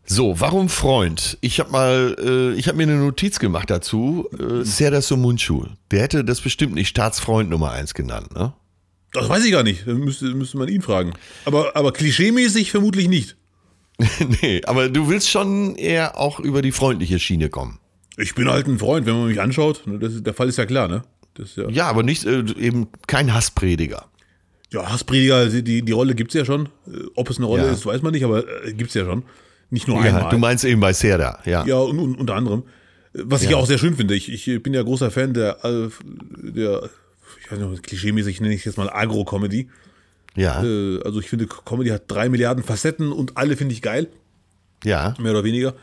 So, warum Freund? Ich habe mal, äh, ich habe mir eine Notiz gemacht dazu. Äh, Serdar Somuncu. Der hätte das bestimmt nicht Staatsfreund Nummer 1 genannt, ne? Das weiß ich gar nicht. Müsste, müsste man ihn fragen. Aber, aber klischeemäßig vermutlich nicht. nee, aber du willst schon eher auch über die freundliche Schiene kommen. Ich bin halt ein Freund, wenn man mich anschaut. ne, ist, der Fall ist ja klar, ne? Ja, Ja, aber nicht äh, eben kein Hassprediger. ja Hassprediger, die, die, Rolle gibt's ja schon. Äh, Ob es eine Rolle Ja. ist, weiß man nicht, aber äh, gibt's ja schon. Nicht nur Ja, einmal. du meinst eben bei Serdar, ja. Ja, und, und, unter anderem. Was ich Ja. auch sehr schön finde. Ich, ich bin ja großer Fan der, der ich weiß nicht, klischeemäßig nenne ich es jetzt mal Agro-Comedy. Ja, Äh, also ich finde, Comedy hat drei Milliarden Facetten und alle finde ich geil, ja. mehr oder weniger.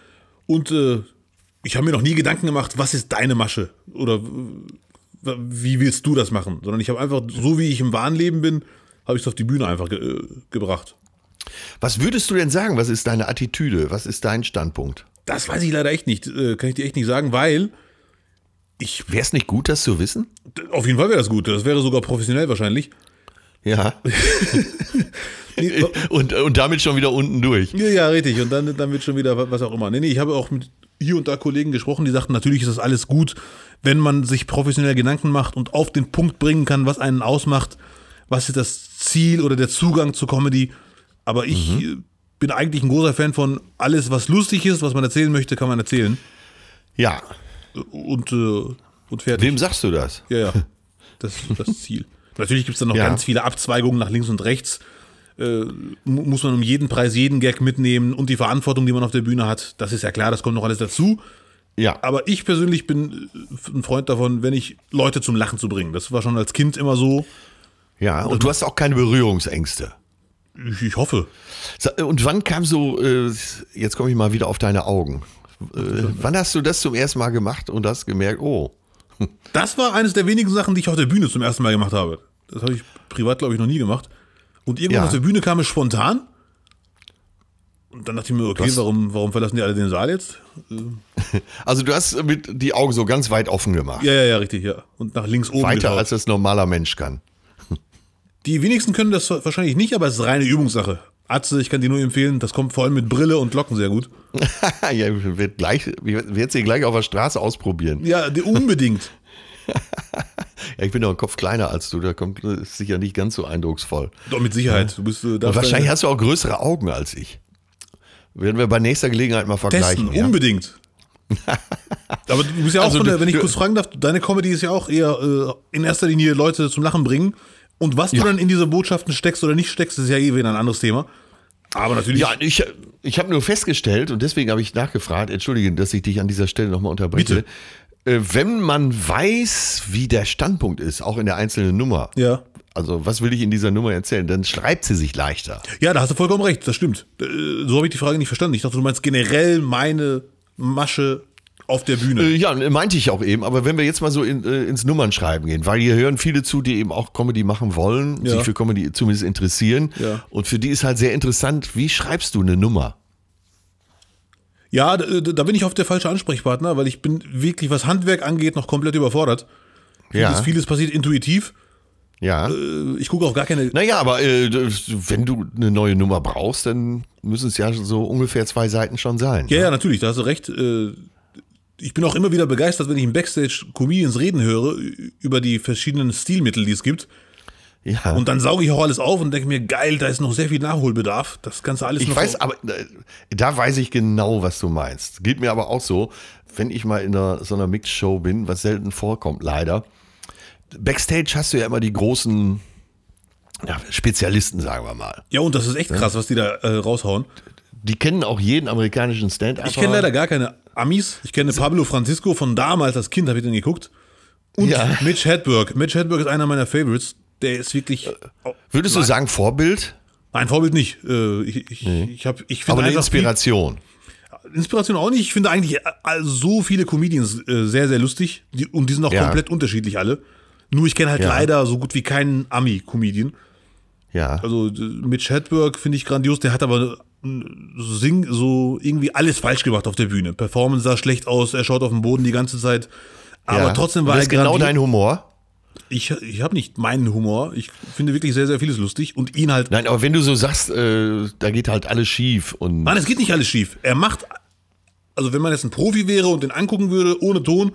Und äh, ich habe mir noch nie Gedanken gemacht, was ist deine Masche? Oder wie willst du das machen? Sondern ich habe einfach, so wie ich im wahren Leben bin, habe ich es auf die Bühne einfach ge äh, gebracht. Was würdest du denn sagen? Was ist deine Attitüde? Was ist dein Standpunkt? Das weiß ich leider echt nicht. Äh, kann ich dir echt nicht sagen, weil ich, Wäre es nicht gut, das zu wissen? auf jeden Fall wäre das gut. Das wäre sogar professionell wahrscheinlich. Ja. Und, und damit schon wieder unten durch. Ja, ja, richtig. Und dann, dann wird schon wieder wa- was auch immer. Nee, nee, ich habe auch mit hier und da Kollegen gesprochen, die sagten, natürlich ist das alles gut, wenn man sich professionell Gedanken macht und auf den Punkt bringen kann, was einen ausmacht, was ist das Ziel oder der Zugang zur Comedy. Aber ich äh, bin eigentlich ein großer Fan von alles, was lustig ist, was man erzählen möchte, kann man erzählen. Ja. Und, äh, und fertig. Wem sagst du das? Ja, ja. Das ist das Ziel. Natürlich gibt es dann noch Ja. ganz viele Abzweigungen nach links und rechts. Äh, mu- muss man um jeden Preis jeden Gag mitnehmen und die Verantwortung, die man auf der Bühne hat. Das ist ja klar, das kommt noch alles dazu. Ja. Aber ich persönlich bin äh, ein Freund davon, wenn ich Leute zum Lachen zu bringen. Das war schon als Kind immer so. Ja. Und du hast auch keine Berührungsängste. Ich, ich hoffe. Sa- Und wann kam so, äh, jetzt komme ich mal wieder auf deine Augen. Äh, wann hast du das zum ersten Mal gemacht und hast gemerkt, oh, Das war eines der wenigen Sachen, die ich auf der Bühne zum ersten Mal gemacht habe. Das habe ich privat, glaube ich, noch nie gemacht. Und irgendwann Ja. auf der Bühne kam es spontan. Und dann dachte ich mir, okay, warum, warum verlassen die alle den Saal jetzt? also du hast mit die Augen so ganz weit offen gemacht. Ja, ja, ja, richtig, ja. Und nach links oben. Weiter geschaut. als das normaler Mensch kann. Die wenigsten können das wahrscheinlich nicht, aber es ist reine Übungssache. Atze, ich kann dir nur empfehlen, das kommt vor allem mit Brille und Locken sehr gut. ja, wird gleich, wird sie gleich auf der Straße ausprobieren. Ja, unbedingt. Ja, ich bin doch ein Kopf kleiner als du, da kommt ist sicher nicht ganz so eindrucksvoll. Doch, mit Sicherheit. Du bist, äh, darfst wahrscheinlich hast du auch größere Augen als ich. Werden wir bei nächster Gelegenheit mal vergleichen. testen, ja? unbedingt. Aber du bist ja auch Also von der, du- wenn ich du- kurz fragen darf, deine Comedy ist ja auch eher äh, in erster Linie Leute zum Lachen bringen. Und was du Ja. dann in diese Botschaften steckst oder nicht steckst, ist ja eh wieder ein anderes Thema. Aber natürlich. Ja, ich, ich habe nur festgestellt, und deswegen habe ich nachgefragt, entschuldige, dass ich dich an dieser Stelle nochmal unterbreche. Äh, wenn man weiß, wie der Standpunkt ist, auch in der einzelnen Nummer, ja. also was will ich in dieser Nummer erzählen, dann schreibt sie sich leichter. Ja, da hast du vollkommen recht, das stimmt. Äh, So habe ich die Frage nicht verstanden. Ich dachte, du meinst generell meine Masche auf der Bühne. Äh, Ja, meinte ich auch eben, aber wenn wir jetzt mal so in, äh, ins Nummernschreiben gehen, weil hier hören viele zu, die eben auch Comedy machen wollen, Ja. sich für Comedy zumindest interessieren. Ja. Und für die ist halt sehr interessant, wie schreibst du eine Nummer? Ja, da, bin ich oft der falsche Ansprechpartner, weil ich bin wirklich, was Handwerk angeht, noch komplett überfordert. Ja. Vieles, vieles passiert intuitiv. Ja. Äh, Ich gucke auch gar keine. Naja, aber äh, wenn du eine neue Nummer brauchst, dann müssen es ja so ungefähr zwei Seiten schon sein. Ja, ja, natürlich, da hast du recht. Äh, Ich bin auch immer wieder begeistert, wenn ich im Backstage Comedians reden höre über die verschiedenen Stilmittel, die es gibt. ja. Und dann sauge ich auch alles auf und denke mir, geil, da ist noch sehr viel Nachholbedarf. Das kannst du alles ich weiß, aber äh, da weiß ich genau, was du meinst. Geht mir aber auch so, wenn ich mal in einer, so einer Mixshow bin, was selten vorkommt, leider. Backstage hast du ja immer die großen ja, Spezialisten, sagen wir mal. ja, und das ist echt krass, was die da äh, raushauen. Die kennen auch jeden amerikanischen Stand-up. Ich kenne leider gar keine Amis. Ich kenne Pablo Francisco von damals als Kind, habe ich den geguckt. Und Ja. Mitch Hedberg. Mitch Hedberg ist einer meiner Favorites. Der ist wirklich. Würdest du sagen Vorbild? Nein, Vorbild nicht. Äh, Ich, ich, ich, hab- ich finde Aber eine Inspiration. Inspiration auch nicht. Ich finde eigentlich äh, so viele Comedians äh, sehr, sehr lustig. Und die sind auch Ja. komplett unterschiedlich alle. Nur ich kenne halt Ja. leider so gut wie keinen Ami-Comedian. Ja. Also äh, Mitch Hedberg finde ich grandios. Der hat aber äh, sing, so irgendwie alles falsch gemacht auf der Bühne. Performance sah schlecht aus. Er schaut auf den Boden die ganze Zeit. Aber ja. trotzdem war das er ist genau grandios. dein Humor. Ich, ich habe nicht meinen Humor. Ich finde wirklich sehr, sehr vieles lustig. Und ihn halt Nein, aber wenn du so sagst, äh, da geht halt alles schief und Nein, es geht nicht alles schief. Er macht, also wenn man jetzt ein Profi wäre und den angucken würde, ohne Ton,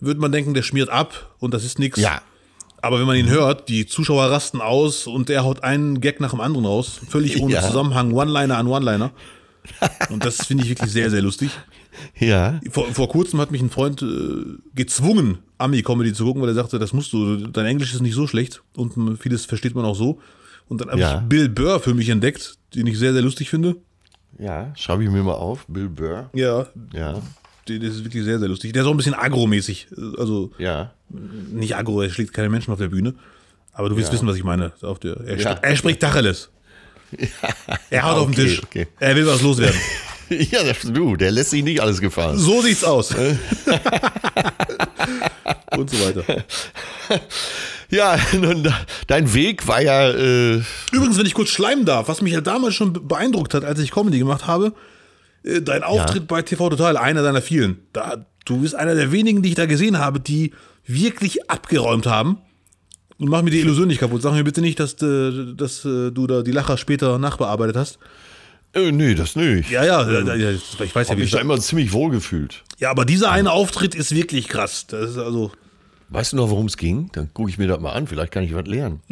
würde man denken, der schmiert ab und das ist nichts. ja, Aber wenn man ihn hört, die Zuschauer rasten aus und er haut einen Gag nach dem anderen raus, völlig ohne Ja. Zusammenhang, One-Liner an One-Liner. Und das finde ich wirklich sehr, sehr lustig. ja, Vor, vor kurzem hat mich ein Freund äh, gezwungen, Ami-Comedy zu gucken, weil er sagte, das musst du, dein Englisch ist nicht so schlecht und vieles versteht man auch so. Und dann habe Ja. ich Bill Burr für mich entdeckt, den ich sehr, sehr lustig finde. ja, schreibe ich mir mal auf, Bill Burr. Ja, Ja, Der ist wirklich sehr, sehr lustig. Der ist auch ein bisschen agro-mäßig. Also ja. Nicht agro, er schlägt keine Menschen auf der Bühne. Aber du willst Ja. wissen, was ich meine. Auf der, er, Ja. er spricht Tacheles. Er haut auf den Okay, Tisch. okay. Er will was loswerden. Ja, du, der lässt sich nicht alles gefallen. So sieht's aus. Und so weiter. Ja, nun, dein Weg war ja, äh, Übrigens, wenn ich kurz schleimen darf, was mich ja damals schon beeindruckt hat, als ich Comedy gemacht habe, äh, dein Auftritt bei TV Total, einer deiner vielen. Da, du bist einer der wenigen, die ich da gesehen habe, die wirklich abgeräumt haben. Und mach mir die Illusion nicht kaputt. Sag mir bitte nicht, dass, äh, dass äh, du da die Lacher später nachbearbeitet hast. äh, nee, das nicht. Ja, ja, ja, ja ich weiß ja, wie mich da ich immer ziemlich wohl gefühlt. Ja, aber dieser eine Auftritt ist wirklich krass. Das ist also. Weißt du noch, worum es ging? Dann gucke ich mir das mal an, vielleicht kann ich was lernen.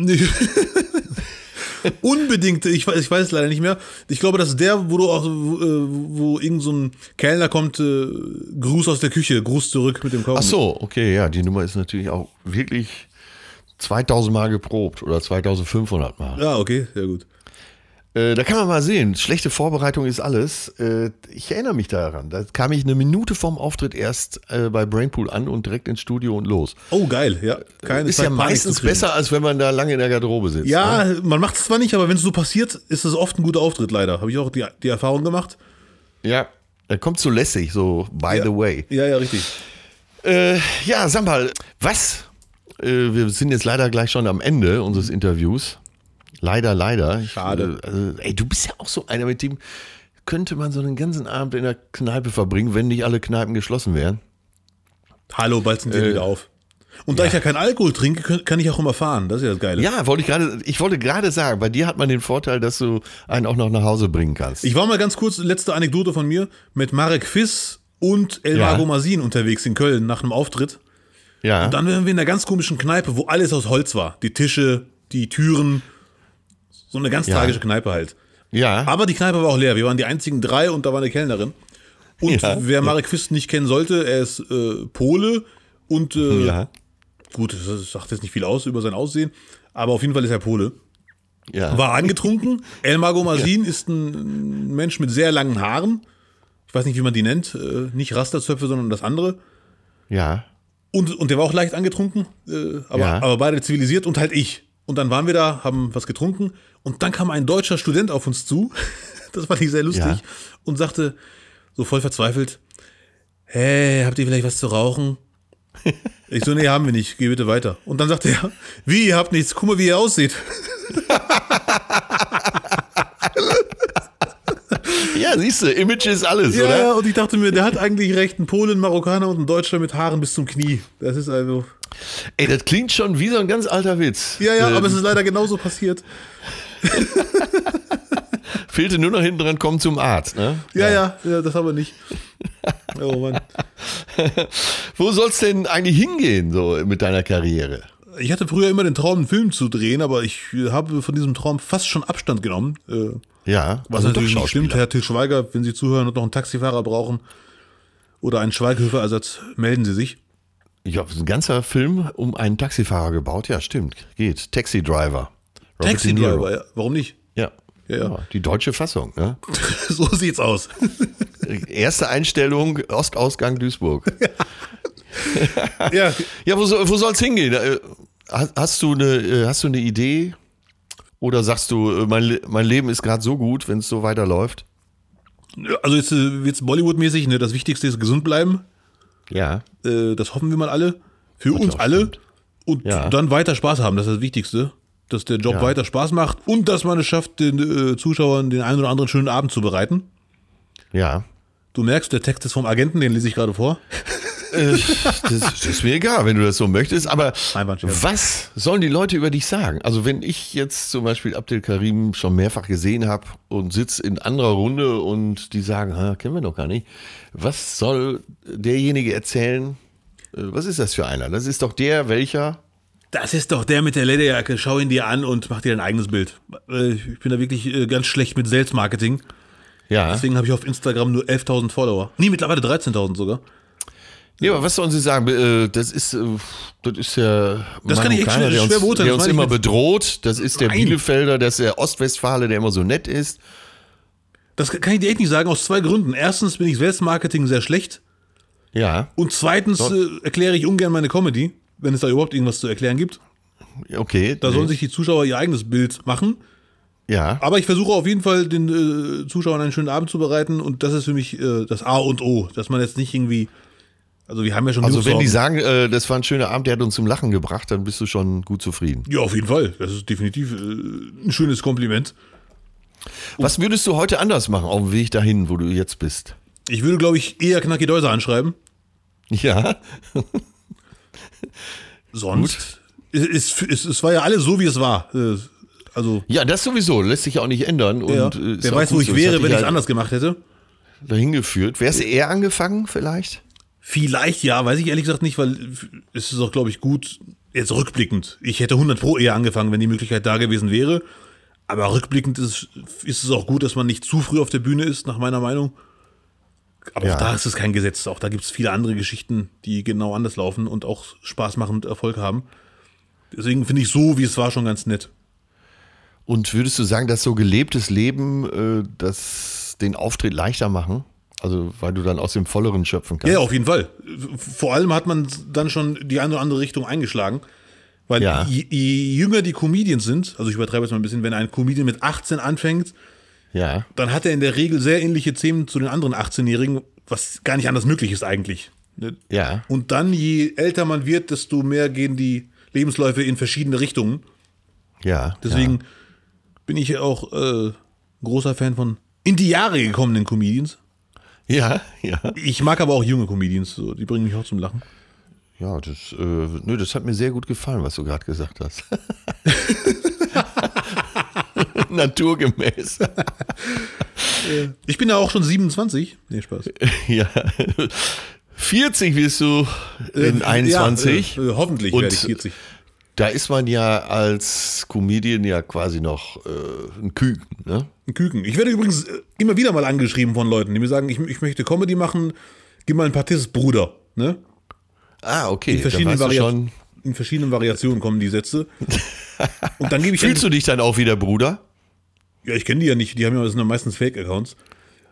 Unbedingt, ich weiß, ich weiß es leider nicht mehr. Ich glaube, das ist der, wo du auch, wo, äh, wo irgend so ein Kellner kommt, äh, Gruß aus der Küche, Gruß zurück mit dem Kaugummi. Ach so, okay, ja, die Nummer ist natürlich auch wirklich 2000 Mal geprobt oder 2500 Mal. Ja, okay, sehr gut. Äh, da kann man mal sehen, schlechte Vorbereitung ist alles. Äh, ich erinnere mich daran, da kam ich eine Minute vorm Auftritt erst äh, bei Brainpool an und direkt ins Studio und los. Oh, geil, ja. Keine ist Zeit, ja meistens besser, als wenn man da lange in der Garderobe sitzt. ne? Ja, man macht es zwar nicht, aber wenn es so passiert, ist es oft ein guter Auftritt, leider. Habe ich auch die, die Erfahrung gemacht. Ja, er kommt so lässig, so by the way. Ja, ja, richtig. Äh, ja, sag mal, was? Äh, wir sind jetzt leider gleich schon am Ende unseres Interviews. Leider, leider. Ich, Schade. äh, also, ey, du bist ja auch so einer, mit dem könnte man so einen ganzen Abend in der Kneipe verbringen, wenn nicht alle Kneipen geschlossen wären. Hallo, bald sind wir Äh, wieder auf. Und da ich ja keinen Alkohol trinke, kann- ich auch immer fahren. Das ist ja das Geile. Ja, wollte ich gerade, ich wollte gerade sagen, bei dir hat man den Vorteil, dass du einen auch noch nach Hause bringen kannst. Ich war mal ganz kurz, letzte Anekdote von mir, mit Marek Fiss und Elmar Ja. Gomazin unterwegs in Köln nach einem Auftritt. Ja. Und dann waren wir in einer ganz komischen Kneipe, wo alles aus Holz war. Die Tische, die Türen. So eine ganz Ja. tragische Kneipe halt. ja. Aber die Kneipe war auch leer. Wir waren die einzigen drei und da war eine Kellnerin. Und Ja. wer Marek Fist nicht kennen sollte, er ist äh, Pole und äh, ja. gut, das sagt jetzt nicht viel aus über sein Aussehen, aber auf jeden Fall ist er Pole. Ja. War angetrunken. Elmar Gomazin ist ein Mensch mit sehr langen Haaren. Ich weiß nicht, wie man die nennt. Äh, nicht Rasterzöpfe, sondern das andere. ja. Und, und der war auch leicht angetrunken, äh, aber, Ja. aber beide zivilisiert und halt ich. Und dann waren wir da, haben was getrunken und dann kam ein deutscher Student auf uns zu, das fand ich sehr lustig, Ja. und sagte, so voll verzweifelt, hey, habt ihr vielleicht was zu rauchen? Ich so, nee, haben wir nicht, geh bitte weiter. Und dann sagte er, wie, ihr habt nichts, guck mal, wie ihr aussieht. Ja, siehst du, Image ist alles, Ja, oder? ja, und ich dachte mir, der hat eigentlich recht, ein Polen, ein Marokkaner und ein Deutscher mit Haaren bis zum Knie. Das ist also, Ey, das klingt schon wie so ein ganz alter Witz. ja, ja, Äh, aber es ist leider genauso passiert. Fehlte nur noch hinten dran, komm zum Arzt, ne? Ja, ja, ja, das haben wir nicht. Oh Mann. Wo soll's denn eigentlich hingehen, so mit deiner Karriere? Ich hatte früher immer den Traum, einen Film zu drehen, aber ich habe von diesem Traum fast schon Abstand genommen. Äh, Ja, Was also natürlich nicht stimmt. Herr Til Schweiger, wenn Sie zuhören und noch einen Taxifahrer brauchen oder einen Schweighöfer-Ersatz, melden Sie sich. Ich habe ein ganzer Film um einen Taxifahrer gebaut. Ja, stimmt. Geht. Taxi Driver. Robert Taxi. Driver, ja. Warum nicht? Ja. Ja, ja. Die deutsche Fassung. Ne? so sieht's aus. Erste Einstellung, Ostausgang Duisburg. ja, Ja, wo, soll, wo soll's hingehen? Äh, Hast, hast, du eine, äh, hast du eine Idee? Oder sagst du, äh, mein, mein Leben ist gerade so gut, wenn es so weiterläuft? also jetzt, äh, jetzt Bollywood-mäßig, ne, das Wichtigste ist gesund bleiben. Ja. Äh, das hoffen wir mal alle. Für uns auch alle. stimmt. Und Ja. dann weiter Spaß haben, das ist das Wichtigste. Dass der Job Ja. weiter Spaß macht und dass man es schafft, den äh, Zuschauern den einen oder anderen schönen Abend zu bereiten. Ja. Du merkst, der Text ist vom Agenten, den lese ich gerade vor. Äh, das, ist mir egal, wenn du das so möchtest. Aber was sollen die Leute über dich sagen? Also wenn ich jetzt zum Beispiel Abdel Karim schon mehrfach gesehen habe und sitze in anderer Runde und die sagen, "Ha, kennen wir doch gar nicht. Was soll derjenige erzählen? Äh, Was ist das für einer? Das ist doch der, welcher? Das ist doch der mit der Lederjacke. Schau ihn dir an und mach dir dein eigenes Bild. Äh, Ich bin da wirklich äh, ganz schlecht mit Sales-Marketing. Ja. Deswegen habe ich auf Instagram nur 11.000 Follower. Nee, mittlerweile 13.000 sogar. Ja, aber was sollen sie sagen? Äh, Das ist, äh, das ist der Das kann ich echt schwer- der uns, schwer beurteilen, der uns immer bedroht. Das ist der Nein. Bielefelder, das ist der Ostwestfale, der immer so nett ist. Das kann ich dir echt nicht sagen, aus zwei Gründen. Erstens bin ich Sales-Marketing sehr schlecht. Ja, Und zweitens äh, erkläre ich ungern meine Comedy, wenn es da überhaupt irgendwas zu erklären gibt. okay. Da sollen sich die Zuschauer ihr eigenes Bild machen. ja. Aber ich versuche auf jeden Fall den äh, Zuschauern einen schönen Abend zu bereiten und das ist für mich äh, das A und O, dass man jetzt nicht irgendwie, also wir haben ja schon Also wenn die sagen, äh, das war ein schöner Abend, der hat uns zum Lachen gebracht, dann bist du schon gut zufrieden. ja auf jeden Fall, das ist definitiv äh, ein schönes Kompliment. Was würdest du heute anders machen auf dem Weg dahin, wo du jetzt bist? Ich würde glaube ich eher Knacki Deuser anschreiben, Ja, sonst es, es, es, war ja alles so wie es war. Äh, Also ja, das sowieso lässt sich ja auch nicht ändern. Und, ja, äh, ist wer weiß, wo ich so. Wäre, wenn ich es halt anders gemacht hätte. dahin geführt. Wärst du eher angefangen vielleicht? Vielleicht ja, weiß ich ehrlich gesagt nicht, weil es ist auch, glaube ich, gut, jetzt rückblickend. Ich hätte 100 Pro eher angefangen, wenn die Möglichkeit da gewesen wäre. Aber rückblickend ist, ist es auch gut, dass man nicht zu früh auf der Bühne ist, nach meiner Meinung. Aber Ja. auch da ist es kein Gesetz. Auch da gibt es viele andere Geschichten, die genau anders laufen und auch Spaß machen und Erfolg haben. Deswegen finde ich so, wie es war, schon ganz nett. Und würdest du sagen, dass so gelebtes Leben äh, das den Auftritt leichter machen? Also weil du dann aus dem Volleren schöpfen kannst? Ja, auf jeden Fall. Vor allem hat man dann schon die eine oder andere Richtung eingeschlagen. Weil Ja. je, je jünger die Comedians sind, also ich übertreibe jetzt mal ein bisschen, wenn ein Comedian mit 18 anfängt, ja. dann hat er in der Regel sehr ähnliche Themen zu den anderen 18-Jährigen, was gar nicht anders möglich ist eigentlich. Ne? Ja. Und dann, je älter man wird, desto mehr gehen die Lebensläufe in verschiedene Richtungen. Ja. Deswegen bin ich auch äh, großer Fan von in die Jahre gekommenen Comedians. Ja, ja. Ich mag aber auch junge Comedians, so, die bringen mich auch zum Lachen. Ja, das, äh, nö, das hat mir sehr gut gefallen, was du gerade gesagt hast. Naturgemäß. Ich bin ja auch schon 27. Nee, Spaß. ja. 40 wirst du in 21. Ja, äh, hoffentlich Und werde ich 40. Da ist man ja als Comedian ja quasi noch äh, ein Küken, ne? Ein Küken. Ich werde übrigens äh, immer wieder mal angeschrieben von Leuten, die mir sagen, ich, ich möchte Comedy machen, gib mal ein paar Tipps, Bruder. Ne? Ah, okay. In verschiedenen, schon, in verschiedenen Variationen kommen die Sätze. Und dann gebe ich Fühlst du dich dann auch wie der Bruder? Ja, ich kenne die ja nicht, die haben ja meistens Fake-Accounts.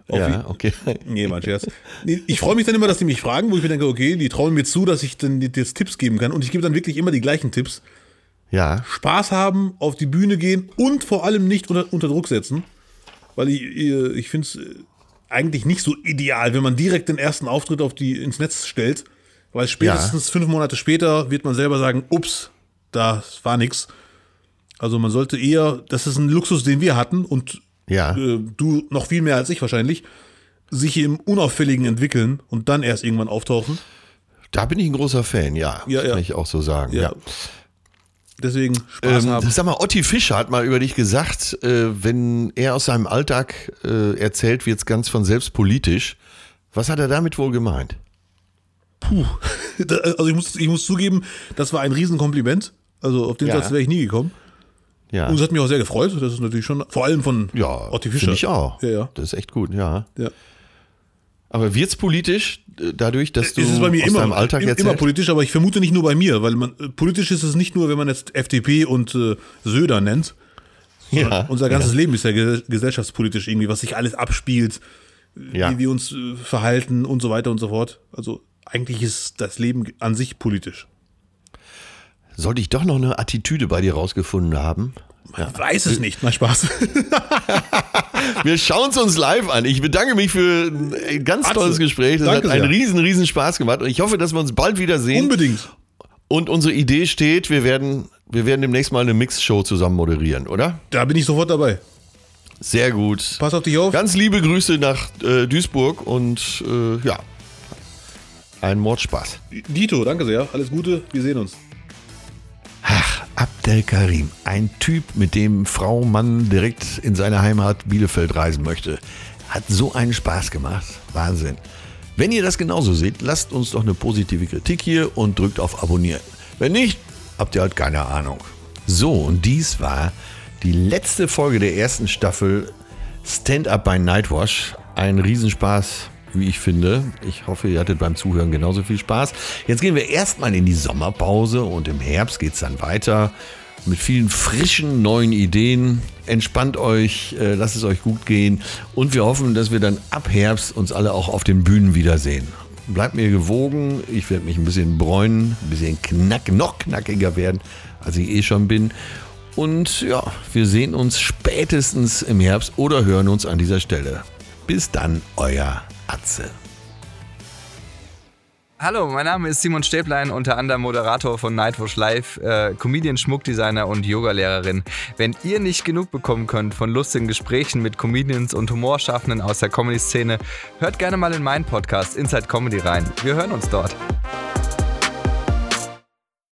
Ja, okay. Nee, mein Scherz. Ich freue mich dann immer, dass die mich fragen, wo ich mir denke, okay, die trauen mir zu, dass ich dann jetzt Tipps geben kann. Und ich gebe dann wirklich immer die gleichen Tipps. Ja, Spaß haben, auf die Bühne gehen und vor allem nicht unter, unter Druck setzen. Weil ich, ich finde es eigentlich nicht so ideal, wenn man direkt den ersten Auftritt auf die, ins Netz stellt. Weil spätestens fünf Monate später wird man selber sagen, ups, das war nix. Also man sollte eher, das ist ein Luxus, den wir hatten und ja. äh, du noch viel mehr als ich wahrscheinlich, sich im Unauffälligen entwickeln und dann erst irgendwann auftauchen. Da bin ich ein großer Fan, ja. Ja, Das ja. Kann ich auch so sagen, ja. Ja. Deswegen Spaß Ähm, haben. sag mal, Otti Fischer hat mal über dich gesagt, äh, wenn er aus seinem Alltag äh, erzählt, wird es ganz von selbst politisch. Was hat er damit wohl gemeint? Puh. Also ich muss, ich muss zugeben, das war ein Riesenkompliment. Also auf den Ja. Satz wäre ich nie gekommen. Ja, Und es hat mich auch sehr gefreut. Das ist natürlich schon, vor allem von ja Otti Fischer. ich auch. Ja, ja. Das ist echt gut, ja. ja. Aber wird es politisch äh, dadurch, dass du Es ist bei mir aus immer, deinem Alltag erzählst? immer politisch, aber ich vermute nicht nur bei mir, weil man äh, politisch ist es nicht nur, wenn man jetzt FDP und äh, Söder nennt. ja. Unser ganzes Leben ist ja ge gesellschaftspolitisch irgendwie, was sich alles abspielt, ja. wie wir uns äh, verhalten und so weiter und so fort. Also eigentlich ist das Leben an sich politisch. Sollte ich doch noch eine Attitüde bei dir rausgefunden haben? Man weiß es nicht, mal Spaß. Wir schauen es uns live an. Ich bedanke mich für ein ganz Atze, tolles Gespräch. Das danke hat einen sehr. riesen, riesen Spaß gemacht. Und ich hoffe, dass wir uns bald wiedersehen. Unbedingt. Und unsere Idee steht, wir werden, wir werden demnächst mal eine Mixshow zusammen moderieren, oder? Da bin ich sofort dabei. Sehr gut. Pass auf dich auf. Ganz liebe Grüße nach äh, Duisburg und äh, ja, ein Mordspaß. Dito, danke sehr. Alles Gute, wir sehen uns. Ach, Abdel Karim, ein Typ, mit dem Frau Mann direkt in seine Heimat Bielefeld reisen möchte. Hat so einen Spaß gemacht. Wahnsinn. Wenn ihr das genauso seht, lasst uns doch eine positive Kritik hier und drückt auf Abonnieren. Wenn nicht, habt ihr halt keine Ahnung. So, und dies war die letzte Folge der ersten Staffel Stand Up by Nightwash. Ein Riesenspaß, wie ich finde. Ich hoffe, ihr hattet beim Zuhören genauso viel Spaß. Jetzt gehen wir erstmal in die Sommerpause und im Herbst geht es dann weiter mit vielen frischen neuen Ideen. Entspannt euch, äh, lasst es euch gut gehen und wir hoffen, dass wir dann ab Herbst uns alle auch auf den Bühnen wiedersehen. Bleibt mir gewogen, ich werde mich ein bisschen bräunen, ein bisschen knack, noch knackiger werden, als ich eh schon bin. Und ja, wir sehen uns spätestens im Herbst oder hören uns an dieser Stelle. Bis dann, euer Atze. Hallo, mein Name ist Simon Stäblein, unter anderem Moderator von Nightwash Live, äh, Comedian, Schmuckdesigner und Yogalehrerin. Wenn ihr nicht genug bekommen könnt von lustigen Gesprächen mit Comedians und Humorschaffenden aus der Comedy-Szene, hört gerne mal in meinen Podcast Inside Comedy rein. Wir hören uns dort.